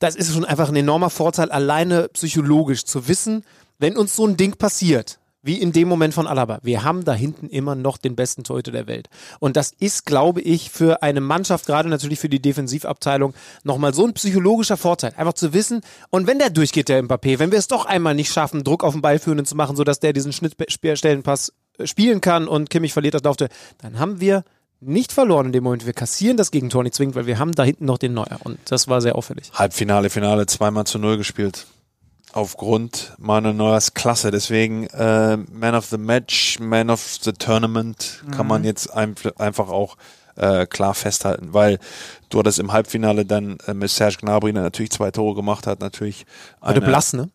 Das ist schon einfach ein enormer Vorteil, alleine psychologisch zu wissen, wenn uns so ein Ding passiert, wie in dem Moment von Alaba. Wir haben da hinten immer noch den besten Torhüter der Welt. Und das ist, glaube ich, für eine Mannschaft, gerade natürlich für die Defensivabteilung, nochmal so ein psychologischer Vorteil. Einfach zu wissen, und wenn der durchgeht, der Mbappé, wenn wir es doch einmal nicht schaffen, Druck auf den Ballführenden zu machen, sodass der diesen Schnittstellenpass äh, spielen kann und Kimmich verliert das Laufte, dann haben wir nicht verloren in dem Moment. Wir kassieren das Gegentor nicht zwingend, weil wir haben da hinten noch den Neuer. Und das war sehr auffällig. Halbfinale, Finale zweimal zu null gespielt. Aufgrund Manuel Neuers Klasse. Deswegen äh, Man of the Match, Man of the Tournament kann man jetzt ein, einfach auch äh, klar festhalten, weil du hattest im Halbfinale dann äh, mit Serge Gnabry, der natürlich zwei Tore gemacht hat, natürlich Heute blass, ne?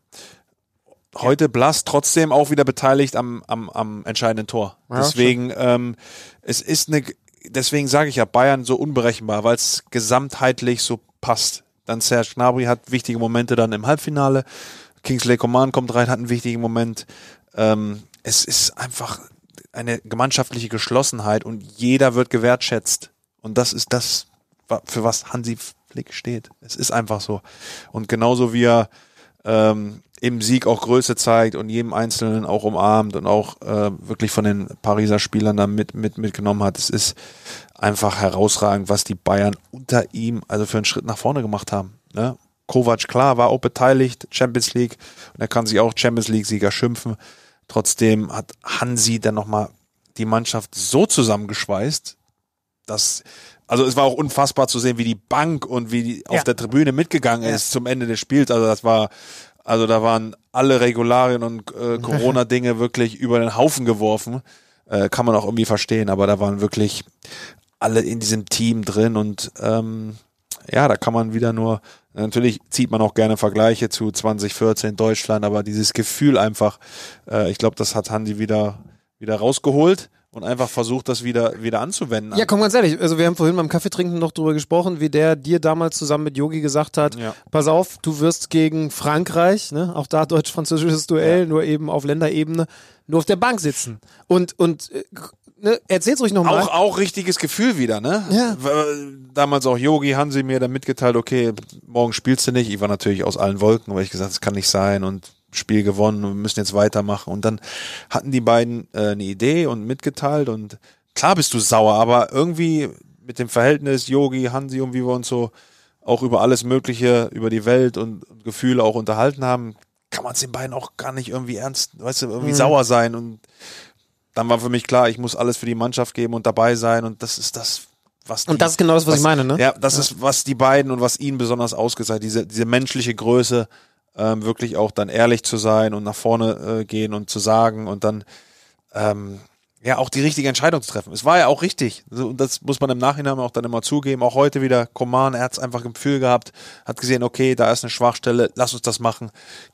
heute Blass trotzdem auch wieder beteiligt am, am, am entscheidenden Tor. Ja, deswegen, ähm, es ist eine, deswegen sage ich ja Bayern so unberechenbar, weil es gesamtheitlich so passt. Dann Serge Gnabry hat wichtige Momente dann im Halbfinale. Kingsley Coman kommt rein, hat einen wichtigen Moment. Ähm, es ist einfach eine gemeinschaftliche Geschlossenheit und jeder wird gewertschätzt. Und das ist das, für was Hansi Flick steht. Es ist einfach so. Und genauso wie er ähm, im Sieg auch Größe zeigt und jedem Einzelnen auch umarmt und auch äh, wirklich von den Pariser Spielern da mit, mit, mitgenommen hat. Es ist einfach herausragend, was die Bayern unter ihm also für einen Schritt nach vorne gemacht haben. Ne? Kovac, klar, war auch beteiligt, Champions League, und er kann sich auch Champions League-Sieger schimpfen. Trotzdem hat Hansi dann nochmal die Mannschaft so zusammengeschweißt, dass, also es war auch unfassbar zu sehen, wie die Bank und wie die auf Ja. der Tribüne mitgegangen Ja. ist zum Ende des Spiels. Also das war, also da waren alle Regularien und äh, Corona-Dinge wirklich über den Haufen geworfen. Äh, kann man auch irgendwie verstehen, aber da waren wirklich alle in diesem Team drin und ähm, ja, da kann man wieder nur, natürlich zieht man auch gerne Vergleiche zu 2014 Deutschland, aber dieses Gefühl einfach, äh, ich glaube, das hat Hansi wieder, wieder rausgeholt und einfach versucht, das wieder, wieder anzuwenden. Ja, komm ganz ehrlich, also wir haben vorhin beim Kaffeetrinken noch drüber gesprochen, wie der dir damals zusammen mit Yogi gesagt hat, Ja. pass auf, du wirst gegen Frankreich, ne, auch da deutsch-französisches Duell, nur eben auf Länderebene, nur auf der Bank sitzen. Und, und äh, ne, erzähl's ruhig nochmal. Auch, auch richtiges Gefühl wieder, ne? Ja. Damals auch Yogi Hansi mir dann mitgeteilt, okay, morgen spielst du nicht. Ich war natürlich aus allen Wolken, weil ich gesagt, das kann nicht sein und Spiel gewonnen, wir müssen jetzt weitermachen. Und dann hatten die beiden äh, eine Idee und mitgeteilt und klar bist du sauer, aber irgendwie mit dem Verhältnis Yogi, Hansi und wie wir uns so auch über alles Mögliche, über die Welt und Gefühle auch unterhalten haben, kann man es den beiden auch gar nicht irgendwie ernst, weißt du, irgendwie sauer sein und dann war für mich klar, ich muss alles für die Mannschaft geben und dabei sein und das ist das, was die, Und das ist genau das, was ich meine, ne? Ja, das ist was die beiden und was ihn besonders ausgezeichnet, diese diese menschliche Größe, ähm, wirklich auch dann ehrlich zu sein und nach vorne äh, gehen und zu sagen und dann ähm, ja auch die richtige Entscheidung zu treffen. Es war ja auch richtig. Und das muss man im Nachhinein auch dann immer zugeben. Auch heute wieder Coman, er hat es einfach im Gefühl gehabt, hat gesehen, okay, da ist eine Schwachstelle, lass uns das machen.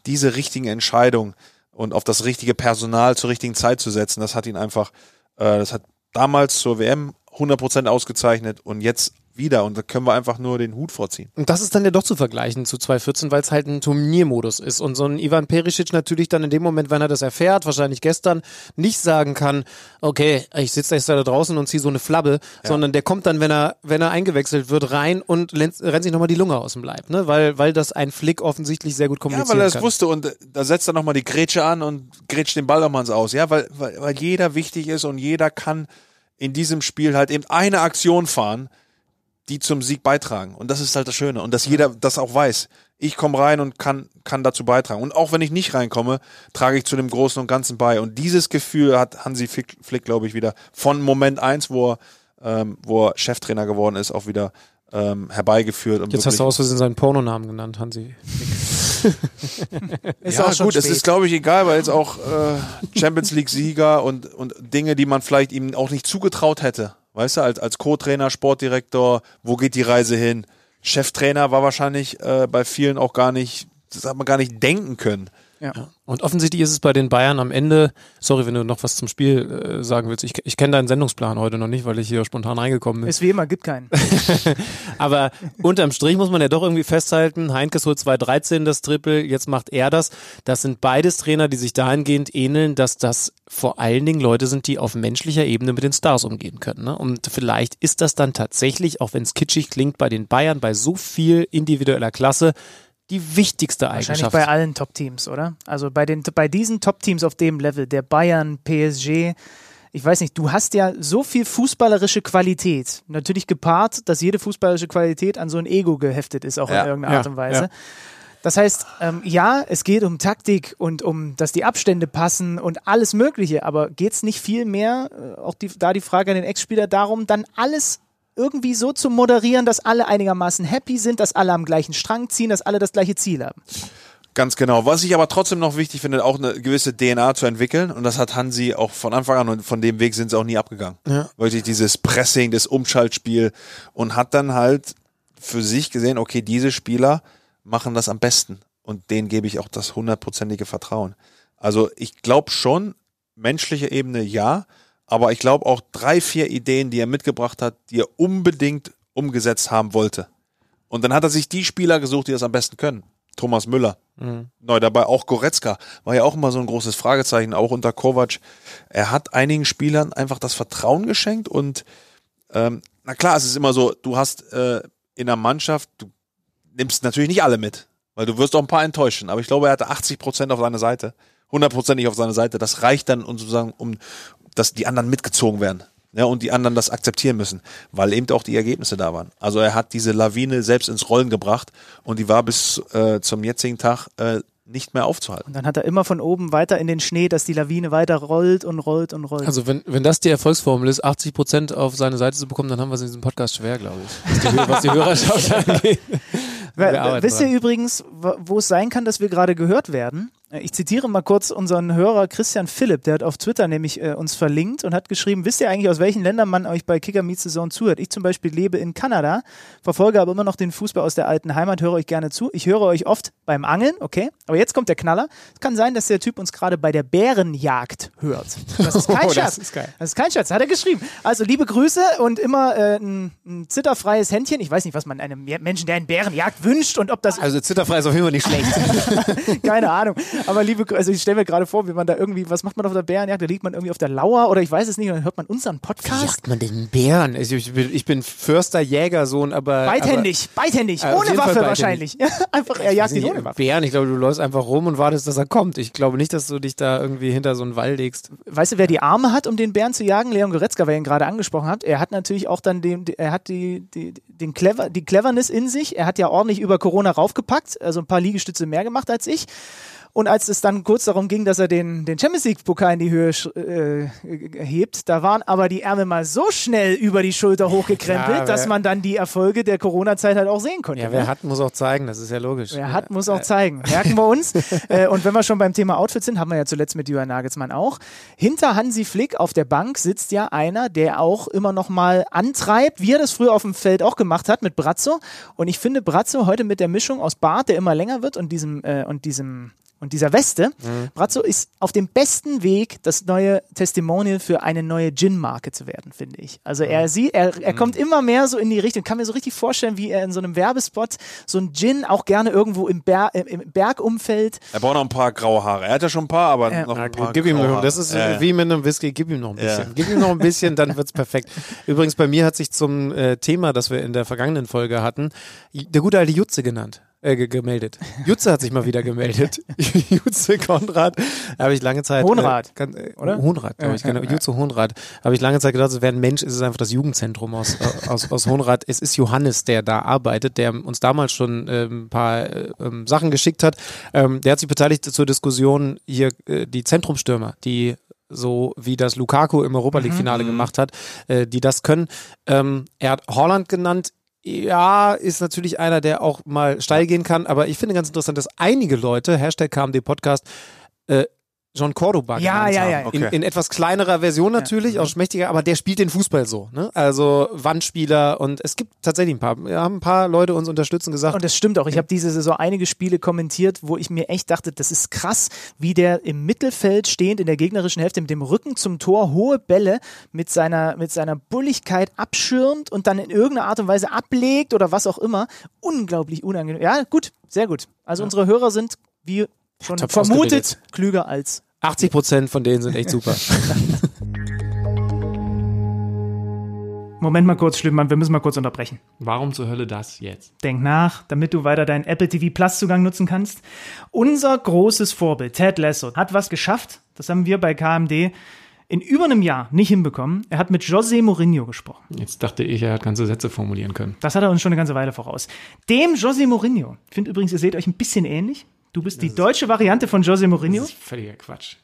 Diese richtigen Entscheidungen und auf das richtige Personal zur richtigen Zeit zu setzen, das hat ihn einfach, äh, das hat damals zur WM 100% ausgezeichnet und jetzt wieder. Und da können wir einfach nur den Hut vorziehen. Und das ist dann ja doch zu vergleichen zu 2014, weil es halt ein Turniermodus ist. Und so ein Ivan Perisic natürlich dann in dem Moment, wenn er das erfährt, wahrscheinlich gestern, nicht sagen kann, okay, ich sitze jetzt da draußen und ziehe so eine Flabbe, sondern der kommt dann, wenn er, wenn er eingewechselt wird, rein und rennt, rennt sich nochmal die Lunge aus dem Leib, ne? Weil, weil das ein Flick offensichtlich sehr gut Ja, kommunizieren weil er kann. wusste und äh, da setzt er nochmal die Grätsche an und grätscht den Ball nochmal ins Aus. Ja, weil, weil, weil jeder wichtig ist und jeder kann in diesem Spiel halt eben eine Aktion fahren, die zum Sieg beitragen. Und das ist halt das Schöne. Und dass jeder das auch weiß. Ich komme rein und kann, kann dazu beitragen. Und auch wenn ich nicht reinkomme, trage ich zu dem Großen und Ganzen bei. Und dieses Gefühl hat Hansi Flick, Flick glaube ich, wieder von Moment eins, wo er, ähm, wo er Cheftrainer geworden ist, auch wieder ähm, herbeigeführt. Und Jetzt hast du aus Versehen seinen Pornonamen genannt, Hansi. Ist ja, auch schon gut, es spät. ist, glaube ich, egal, weil jetzt auch äh, Champions League-Sieger und, und Dinge, die man vielleicht ihm auch nicht zugetraut hätte. Weißt du, als, als Co-Trainer, Sportdirektor, wo geht die Reise hin? Cheftrainer war wahrscheinlich äh, bei vielen auch gar nicht, das hat man gar nicht denken können. Ja. Und offensichtlich ist es bei den Bayern am Ende, sorry, wenn du noch was zum Spiel äh, sagen willst, ich, ich kenne deinen Sendungsplan heute noch nicht, weil ich hier spontan reingekommen bin. Ist wie immer, gibt keinen. Aber unterm Strich muss man ja doch irgendwie festhalten, Heinkes holt 2013 das Triple, jetzt macht er das. Das sind beides Trainer, die sich dahingehend ähneln, dass das vor allen Dingen Leute sind, die auf menschlicher Ebene mit den Stars umgehen können. Ne? Und vielleicht ist das dann tatsächlich, auch wenn es kitschig klingt, bei den Bayern bei so viel individueller Klasse die wichtigste Wahrscheinlich Eigenschaft. bei allen Top-Teams, oder? Also bei, den, bei diesen Top-Teams auf dem Level, der Bayern, PSG, ich weiß nicht, du hast ja so viel fußballerische Qualität. Natürlich gepaart, dass jede fußballerische Qualität an so ein Ego geheftet ist, auch Ja. in irgendeiner Art Ja, und Weise. ja. Das heißt, ähm, ja, es geht um Taktik und um, dass die Abstände passen und alles Mögliche, aber geht es nicht viel mehr, äh, auch die, da die Frage an den Ex-Spieler, darum, dann alles irgendwie so zu moderieren, dass alle einigermaßen happy sind, dass alle am gleichen Strang ziehen, dass alle das gleiche Ziel haben. Ganz genau. Was ich aber trotzdem noch wichtig finde, auch eine gewisse DNA zu entwickeln. Und das hat Hansi auch von Anfang an und von dem Weg sind sie auch nie abgegangen. Ja. Wirklich dieses Pressing, das Umschaltspiel und hat dann halt für sich gesehen, okay, diese Spieler machen das am besten. Und denen gebe ich auch das hundertprozentige Vertrauen. Also ich glaube schon, menschliche Ebene ja, aber ich glaube auch drei, vier Ideen, die er mitgebracht hat, die er unbedingt umgesetzt haben wollte. Und dann hat er sich die Spieler gesucht, die das am besten können. Thomas Müller, neu dabei, auch Goretzka, war ja auch immer so ein großes Fragezeichen, auch unter Kovac. Er hat einigen Spielern einfach das Vertrauen geschenkt und ähm, na klar, es ist immer so, du hast äh, in der Mannschaft, du nimmst natürlich nicht alle mit, weil du wirst auch ein paar enttäuschen, aber ich glaube, er hatte 80 Prozent auf seiner Seite, hundertprozentig auf seiner Seite. Das reicht dann, um sozusagen, um dass die anderen mitgezogen werden. Ja, und die anderen das akzeptieren müssen, weil eben auch die Ergebnisse da waren. Also er hat diese Lawine selbst ins Rollen gebracht und die war bis äh, zum jetzigen Tag äh, nicht mehr aufzuhalten. Und dann hat er immer von oben weiter in den Schnee, dass die Lawine weiter rollt und rollt und rollt. Also wenn, wenn das die Erfolgsformel ist, 80 Prozent auf seine Seite zu bekommen, dann haben wir es in diesem Podcast schwer, glaube ich. Was die, was die Hörerschaft angeht. Wisst ihr dran. übrigens, wo es sein kann, dass wir gerade gehört werden? Äh, Ich zitiere mal kurz unseren Hörer Christian Philipp, der hat auf Twitter nämlich äh, uns verlinkt und hat geschrieben, wisst ihr eigentlich, aus welchen Ländern man euch bei Kicker Meets the Zone zuhört? Ich zum Beispiel lebe in Kanada, verfolge aber immer noch den Fußball aus der alten Heimat, höre euch gerne zu. Ich höre euch oft beim Angeln, okay? Aber jetzt kommt der Knaller. Es kann sein, dass der Typ uns gerade bei der Bärenjagd hört. Das ist kein Oh, das Scherz. ist geil. Das ist kein Scherz, hat er geschrieben. Also liebe Grüße und immer äh, ein, ein zitterfreies Händchen. Ich weiß nicht, was man einem Menschen, der einen Bären jagt, wünscht und ob das Also zitterfrei ist auf jeden Fall nicht schlecht. keine Ahnung. Aber liebe, also ich stelle mir gerade vor, wie man da irgendwie, was macht man auf der Bärenjagd? Da liegt man irgendwie auf der Lauer oder ich weiß es nicht und dann hört man unseren Podcast. Jagt man den Bären? Ich, ich, bin, ich bin Förster, Jägersohn, aber. Beidhändig, beidhändig, Äh, ohne Waffe beidhändig. wahrscheinlich. Einfach, er jagt Aber, nicht, ohne Waffe. Bären, ich glaube, du läufst einfach rum und wartest, dass er kommt. Ich glaube nicht, dass du dich da irgendwie hinter so einen Wall legst. Weißt du, wer die Arme hat, um den Bären zu jagen? Leon Goretzka, weil er ihn gerade angesprochen hat. Er hat natürlich auch dann den, er hat die, die, den Clever, die Cleverness in sich. Er hat ja ordentlich über Corona raufgepackt, also ein paar Liegestütze mehr gemacht als ich. Und als es dann kurz darum ging, dass er den, den Champions League-Pokal in die Höhe äh, hebt, da waren aber die Ärmel mal so schnell über die Schulter hochgekrempelt, Ja, dass man dann die Erfolge der Corona-Zeit halt auch sehen konnte. Ja, ne? wer hat, muss auch zeigen, das ist ja logisch. Wer hat, muss auch zeigen. Merken wir uns. äh, und wenn wir schon beim Thema Outfit sind, haben wir ja zuletzt mit Julian Nagelsmann auch. Hinter Hansi Flick auf der Bank sitzt ja einer, der auch immer noch mal antreibt, wie er das früher auf dem Feld auch gemacht hat mit Brazzo. Und ich finde Brazzo heute mit der Mischung aus Bart, der immer länger wird und diesem, äh, und diesem und dieser Weste, Brazzo ist auf dem besten Weg, das neue Testimonial für eine neue Gin-Marke zu werden, finde ich. Also er sieht, er, er kommt immer mehr so in die Richtung, kann mir so richtig vorstellen, wie er in so einem Werbespot so ein Gin auch gerne irgendwo im, Ber im- Bergumfeld. Er braucht noch ein paar graue Haare. Er hat ja schon ein paar, aber Ja. noch ein paar gib ihm noch, das ist ja. wie mit einem Whisky, gib ihm noch ein bisschen. Ja. Gib ihm noch ein bisschen, dann wird's perfekt. Übrigens, bei mir hat sich zum äh, Thema, das wir in der vergangenen Folge hatten, der gute alte Jutze genannt. Äh, ge gemeldet. Jutze hat sich mal wieder gemeldet. Jutze Konrad. Habe ich lange Zeit. Hohenrad, Äh, äh, oder? Hohenrad, glaube ich. Genau. Jutze Hohenrad. Habe ich lange Zeit gedacht, es wäre ein Mensch, ist es einfach das Jugendzentrum aus, äh, aus, aus Hohenrad. Es ist Johannes, der da arbeitet, der uns damals schon ähm, ein paar äh, ähm, Sachen geschickt hat. Ähm, der hat sich beteiligt zur Diskussion hier, äh, die Zentrumstürmer, die so wie das Lukaku im Europa League Finale gemacht hat, äh, die das können. Ähm, er hat Holland genannt. Ja, ist natürlich einer, der auch mal steil gehen kann, aber ich finde ganz interessant, dass einige Leute, Hashtag KMD Podcast, äh, John Cordoba Ja, genannt ja, haben. ja. In, Okay. in etwas kleinerer Version natürlich, auch schmächtiger, aber der spielt den Fußball so. Ne? Also Wandspieler und es gibt tatsächlich ein paar, wir haben ein paar Leute uns unterstützt und gesagt, Und das stimmt auch. Ich habe diese Saison einige Spiele kommentiert, wo ich mir echt dachte, das ist krass, wie der im Mittelfeld stehend in der gegnerischen Hälfte mit dem Rücken zum Tor hohe Bälle mit seiner, mit seiner Bulligkeit abschirmt und dann in irgendeiner Art und Weise ablegt oder was auch immer. Unglaublich unangenehm. Ja, gut, sehr gut. Also unsere Hörer sind, wie schon Top vermutet, klüger als 80 Prozent von denen sind echt super. Moment mal kurz, Schlimmmann, wir müssen mal kurz unterbrechen. Warum zur Hölle das jetzt? Denk nach, damit du weiter deinen Apple TV Plus Zugang nutzen kannst. Unser großes Vorbild, Ted Lasso, hat was geschafft. Das haben wir bei KMD in über einem Jahr nicht hinbekommen. Er hat mit José Mourinho gesprochen. Jetzt dachte ich, er hat ganze Sätze formulieren können. Das hat er uns schon eine ganze Weile voraus. Dem José Mourinho. Ich finde übrigens, ihr seht euch ein bisschen ähnlich. Du bist die deutsche Variante von José Mourinho. Das ist völliger Quatsch.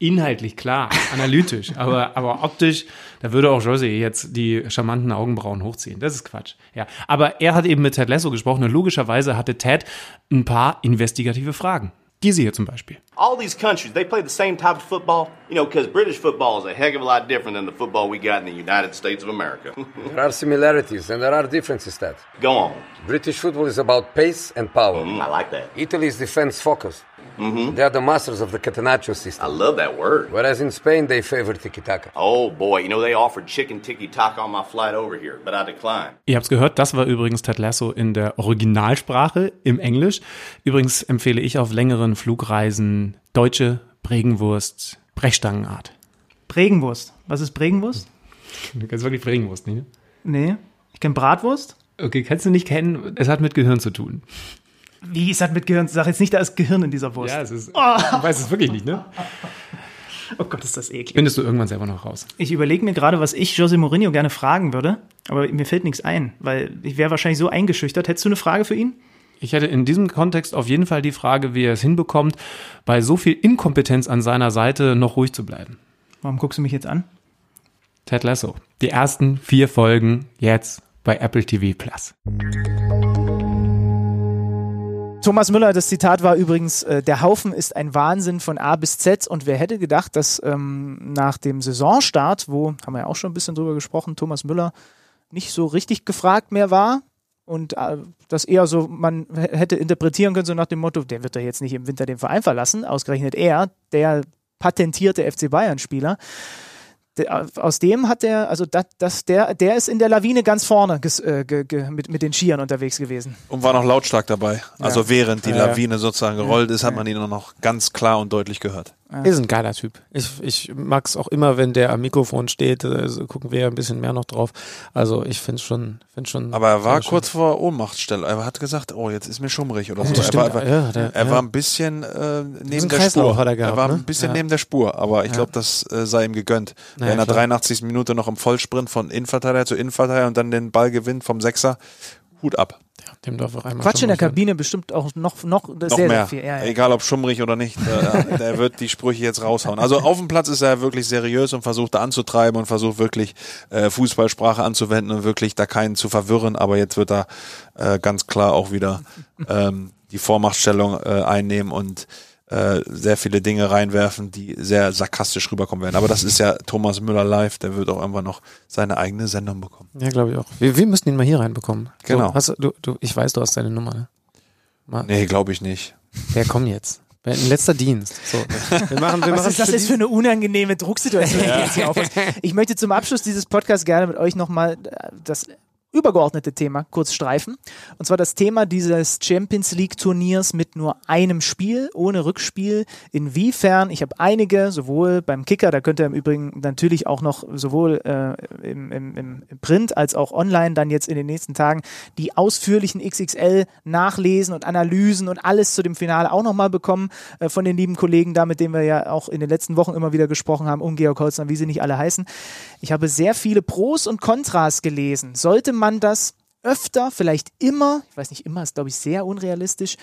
Inhaltlich klar, analytisch, aber, aber optisch, da würde auch Jose jetzt die charmanten Augenbrauen hochziehen. Das ist Quatsch. Ja, aber er hat eben mit Ted Lasso gesprochen und logischerweise hatte Ted ein paar investigative Fragen. Diese hier zum Beispiel. All these countries, they play the same type of football, you know, because British football is a heck of a lot different than the football we got in the United States of America. There are similarities and there are differences, That Go on. British football is about pace and power. Mm, I like that. Italy is defense focused. They are the masters of the catenaccio I system. love that word. Whereas in Spain, they favor tiki-taka. Oh boy, you know, they offered chicken tiki taka on my flight over here, but I declined. Ihr habt's gehört, das war übrigens Ted Lasso in der Originalsprache im Englisch. Übrigens empfehle ich auf längeren Flugreisen deutsche Bregenwurst Brechstangenart. Bregenwurst. Was ist Bregenwurst? Du kennst wirklich Bregenwurst, nicht? ne? Nee. Ich kenne Bratwurst. Okay, kannst du nicht kennen. Es hat mit Gehirn zu tun. Wie, es hat mit Gehirn, sag jetzt nicht, da ist Gehirn in dieser Wurst. Ja, es ist. Du weißt es wirklich nicht, ne? Oh Gott, ist das eklig. Findest du irgendwann selber noch raus. Ich überlege mir gerade, was ich Jose Mourinho gerne fragen würde, aber mir fällt nichts ein, weil ich wäre wahrscheinlich so eingeschüchtert. Hättest du eine Frage für ihn? Ich hätte in diesem Kontext auf jeden Fall die Frage, wie er es hinbekommt, bei so viel Inkompetenz an seiner Seite noch ruhig zu bleiben. Warum guckst du mich jetzt an? Ted Lasso. Die ersten vier Folgen jetzt bei Apple TV Plus. Thomas Müller, das Zitat war übrigens, äh, der Haufen ist ein Wahnsinn von A bis Z und wer hätte gedacht, dass ähm, nach dem Saisonstart, wo, haben wir ja auch schon ein bisschen drüber gesprochen, Thomas Müller nicht so richtig gefragt mehr war und äh, das eher so, man hätte interpretieren können, so nach dem Motto, der wird doch jetzt nicht im Winter den Verein verlassen, ausgerechnet er, der patentierte FC Bayern-Spieler. Der, aus dem hat der, also das, das, der, der ist in der Lawine ganz vorne ges, äh, ge, ge, mit, mit den Skiern unterwegs gewesen. Und war noch lautstark dabei. Also während die Ja, ja. Lawine sozusagen gerollt ist, hat man ihn noch ganz klar und deutlich gehört. Ist ein geiler Typ. Ich, ich mag es auch immer, wenn der am Mikrofon steht. Also gucken wir ja ein bisschen mehr noch drauf. Also ich finde schon, finde schon. Aber er war kurz vor Ohnmachtstelle. Er hat gesagt, oh, jetzt ist mir schummrig oder so. das er stimmt, war, ja, der- er ja. war ein bisschen äh, neben bisschen der Kreislauf Spur. hat er gehabt, war ne? ein bisschen Ja. neben der Spur, aber ich glaube, das äh, sei ihm gegönnt. Naja, Wenn er klar. 83. Minute noch im Vollsprint von Innenverteidiger zu Innenverteidiger und dann den Ball gewinnt vom Sechser, Hut ab. Dem darf auch einmal Quatsch in der Kabine bestimmt auch noch, noch, Noch sehr, mehr. sehr viel. Ja, ja. Egal ob schummrig oder nicht, äh, der wird die Sprüche jetzt raushauen. Also auf dem Platz ist er wirklich seriös und versucht da anzutreiben und versucht wirklich äh, Fußballsprache anzuwenden und wirklich da keinen zu verwirren. Aber jetzt wird er äh, ganz klar auch wieder ähm, die Vormachtstellung äh, einnehmen und äh, sehr viele Dinge reinwerfen, die sehr sarkastisch rüberkommen werden. Aber das ist ja Thomas Müller live, der wird auch irgendwann noch seine eigene Sendung bekommen. Ja, glaube ich auch. Wir, wir müssen ihn mal hier reinbekommen. Genau. So, hast du, du, ich weiß, du hast seine Nummer. Ne? Mal, Nee, glaube ich nicht. Der komm jetzt. Ein letzter Dienst. So, wir machen, wir Was machen ist das jetzt für eine unangenehme Drucksituation, die jetzt hier aufmacht? Ich möchte zum Abschluss dieses Podcasts gerne mit euch nochmal das übergeordnete Thema kurz streifen. Und zwar das Thema dieses Champions League Turniers mit nur einem Spiel, ohne Rückspiel. Inwiefern, ich habe einige, sowohl beim Kicker, da könnt ihr im Übrigen natürlich auch noch sowohl äh, im, im, im Print als auch online dann jetzt in den nächsten Tagen die ausführlichen XXL nachlesen und Analysen und alles zu dem Finale auch nochmal bekommen äh, von den lieben Kollegen da, mit denen wir ja auch in den letzten Wochen immer wieder gesprochen haben, um Georg Holzner, wie sie nicht alle heißen. Ich habe sehr viele Pros und Kontras gelesen. Sollte man das öfter, vielleicht immer, ich weiß nicht, immer ist glaube ich sehr unrealistisch.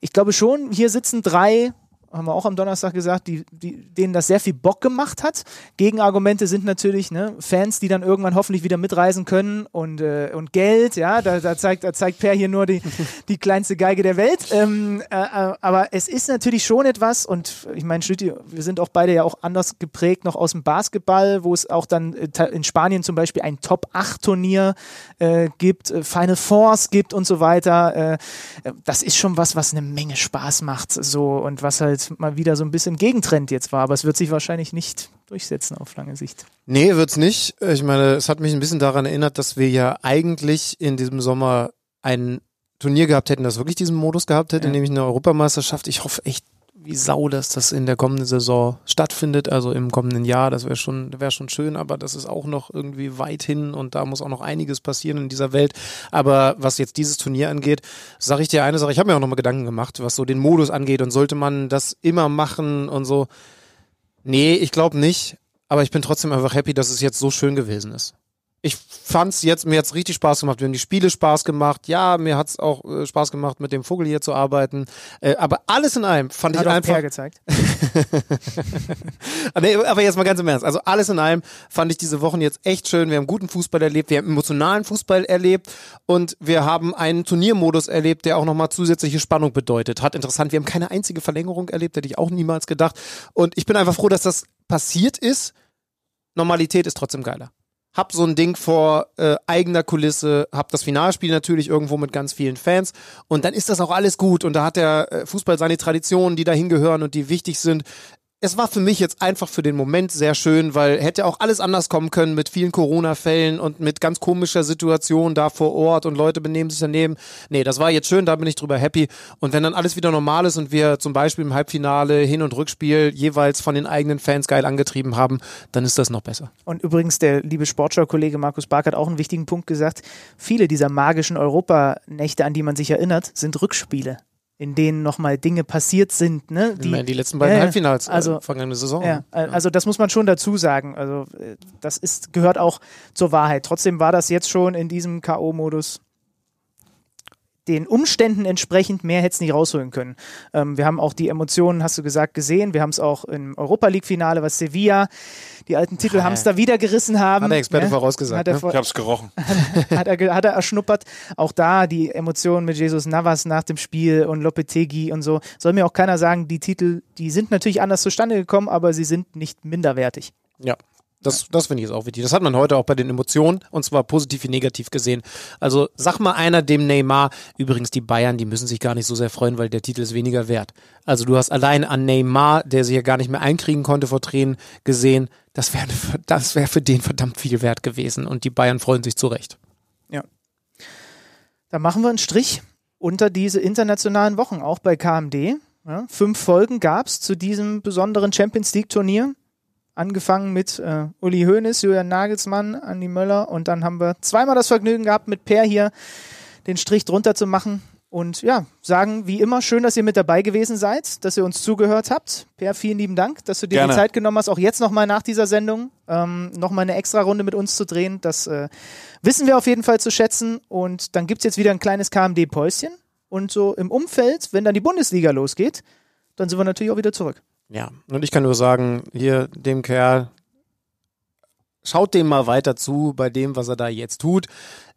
Ich glaube schon, hier sitzen drei, haben wir auch am Donnerstag gesagt, die, die, denen das sehr viel Bock gemacht hat. Gegenargumente sind natürlich ne, Fans, die dann irgendwann hoffentlich wieder mitreisen können und, äh, und Geld, ja, da, da, zeigt, da zeigt Per hier nur die, die kleinste Geige der Welt. Ähm, äh, äh, aber es ist natürlich schon etwas und ich meine, Schlüti, wir sind auch beide ja auch anders geprägt noch aus dem Basketball, wo es auch dann äh, in Spanien zum Beispiel ein Top-8-Turnier äh, gibt, äh, Final Fours gibt und so weiter. Das ist schon was, was eine Menge Spaß macht so und was halt mal wieder so ein bisschen Gegentrend jetzt war, aber es wird sich wahrscheinlich nicht durchsetzen auf lange Sicht. Nee, wird's nicht. Ich meine, es hat mich ein bisschen daran erinnert, dass wir ja eigentlich in diesem Sommer ein Turnier gehabt hätten, das wirklich diesen Modus gehabt hätte, Ja. nämlich eine Europameisterschaft. Ich hoffe echt wie Sau, dass das in der kommenden Saison stattfindet, also im kommenden Jahr. Das wäre schon, wäre schon schön, aber das ist auch noch irgendwie weit hin und da muss auch noch einiges passieren in dieser Welt. Aber was jetzt dieses Turnier angeht, sage ich dir eine Sache, ich habe mir auch nochmal Gedanken gemacht, was so den Modus angeht und sollte man das immer machen und so. Nee, ich glaube nicht. Aber ich bin trotzdem einfach happy, dass es jetzt so schön gewesen ist. Ich fand's jetzt, mir hat's richtig Spaß gemacht. Mir haben die Spiele Spaß gemacht. Ja, mir hat's auch äh, Spaß gemacht, mit dem Vogel hier zu arbeiten. Äh, aber alles in allem fand Hat ich einfach. Per gezeigt. nee, aber jetzt mal ganz im Ernst. Also alles in allem fand ich diese Wochen jetzt echt schön. Wir haben guten Fußball erlebt, wir haben emotionalen Fußball erlebt und wir haben einen Turniermodus erlebt, der auch nochmal zusätzliche Spannung bedeutet. Hat interessant, wir haben keine einzige Verlängerung erlebt, hätte ich auch niemals gedacht. Und ich bin einfach froh, dass das passiert ist. Normalität ist trotzdem geiler hab so ein Ding vor äh, eigener Kulisse, hab das Finalspiel natürlich irgendwo mit ganz vielen Fans. Und dann ist das auch alles gut. Und da hat der äh, Fußball seine Traditionen, die dahin gehören und die wichtig sind es war für mich jetzt einfach für den Moment sehr schön, weil hätte auch alles anders kommen können mit vielen Corona-Fällen und mit ganz komischer Situation da vor Ort und Leute benehmen sich daneben. Nee, das war jetzt schön, da bin ich drüber happy. Und wenn dann alles wieder normal ist und wir zum Beispiel im Halbfinale Hin- und Rückspiel jeweils von den eigenen Fans geil angetrieben haben, dann ist das noch besser. Und übrigens, der liebe Sportschau-Kollege Markus Bark hat auch einen wichtigen Punkt gesagt. Viele dieser magischen Europanächte, an die man sich erinnert, sind Rückspiele in denen nochmal Dinge passiert sind. Ne? Die, die letzten beiden ja, Halbfinals äh, also, äh, vergangene Saison. Ja, also das muss man schon dazu sagen. Also äh, das ist, gehört auch zur Wahrheit. Trotzdem war das jetzt schon in diesem K.O.-Modus den Umständen entsprechend mehr hätte es nicht rausholen können. Ähm, wir haben auch die Emotionen, hast du gesagt, gesehen. Wir haben es auch im Europa League-Finale, was Sevilla, die alten Titel haben es da wieder gerissen haben. Hat der Experte ja? vorausgesagt. Ne? ich hab's gerochen. hat, er, hat er erschnuppert. Auch da die Emotionen mit Jesus Navas nach dem Spiel und Lopetegi und so. Soll mir auch keiner sagen, die Titel, die sind natürlich anders zustande gekommen, aber sie sind nicht minderwertig. Ja, das, das finde ich jetzt auch wichtig. Das hat man heute auch bei den Emotionen und zwar positiv wie negativ gesehen. Also sag mal einer dem Neymar, übrigens die Bayern, die müssen sich gar nicht so sehr freuen, weil der Titel ist weniger wert. Also du hast allein an Neymar, der sich ja gar nicht mehr einkriegen konnte vor Tränen, gesehen, das wäre das wär für den verdammt viel wert gewesen und die Bayern freuen sich zurecht. Ja. Da machen wir einen Strich unter diese internationalen Wochen, auch bei KMD. Ja, fünf Folgen gab es zu diesem besonderen Champions League Turnier angefangen mit äh, Uli Hoeneß, Julian Nagelsmann, Andi Möller und dann haben wir zweimal das Vergnügen gehabt, mit Per hier den Strich drunter zu machen. Und ja, sagen wie immer, schön, dass ihr mit dabei gewesen seid, dass ihr uns zugehört habt. Per, vielen lieben Dank, dass du dir Gerne. die Zeit genommen hast, auch jetzt nochmal nach dieser Sendung ähm, nochmal eine extra Runde mit uns zu drehen. Das äh, wissen wir auf jeden Fall zu schätzen. Und dann gibt es jetzt wieder ein kleines KMD-Päuschen. Und so im Umfeld, wenn dann die Bundesliga losgeht, dann sind wir natürlich auch wieder zurück. Ja, und ich kann nur sagen, hier dem Kerl, schaut dem mal weiter zu bei dem, was er da jetzt tut.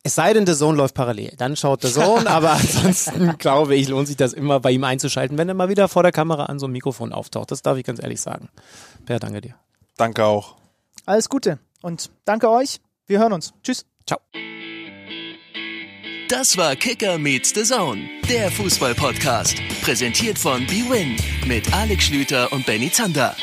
Es sei denn, der Sohn läuft parallel. Dann schaut der Sohn, aber ansonsten glaube ich, lohnt sich das immer bei ihm einzuschalten, wenn er mal wieder vor der Kamera an so einem Mikrofon auftaucht. Das darf ich ganz ehrlich sagen. Per, danke dir. Danke auch. Alles Gute und danke euch. Wir hören uns. Tschüss. Ciao. Das war Kicker meets the Zone, der Fußball-Podcast. Präsentiert von BWin mit Alex Schlüter und Benny Zander.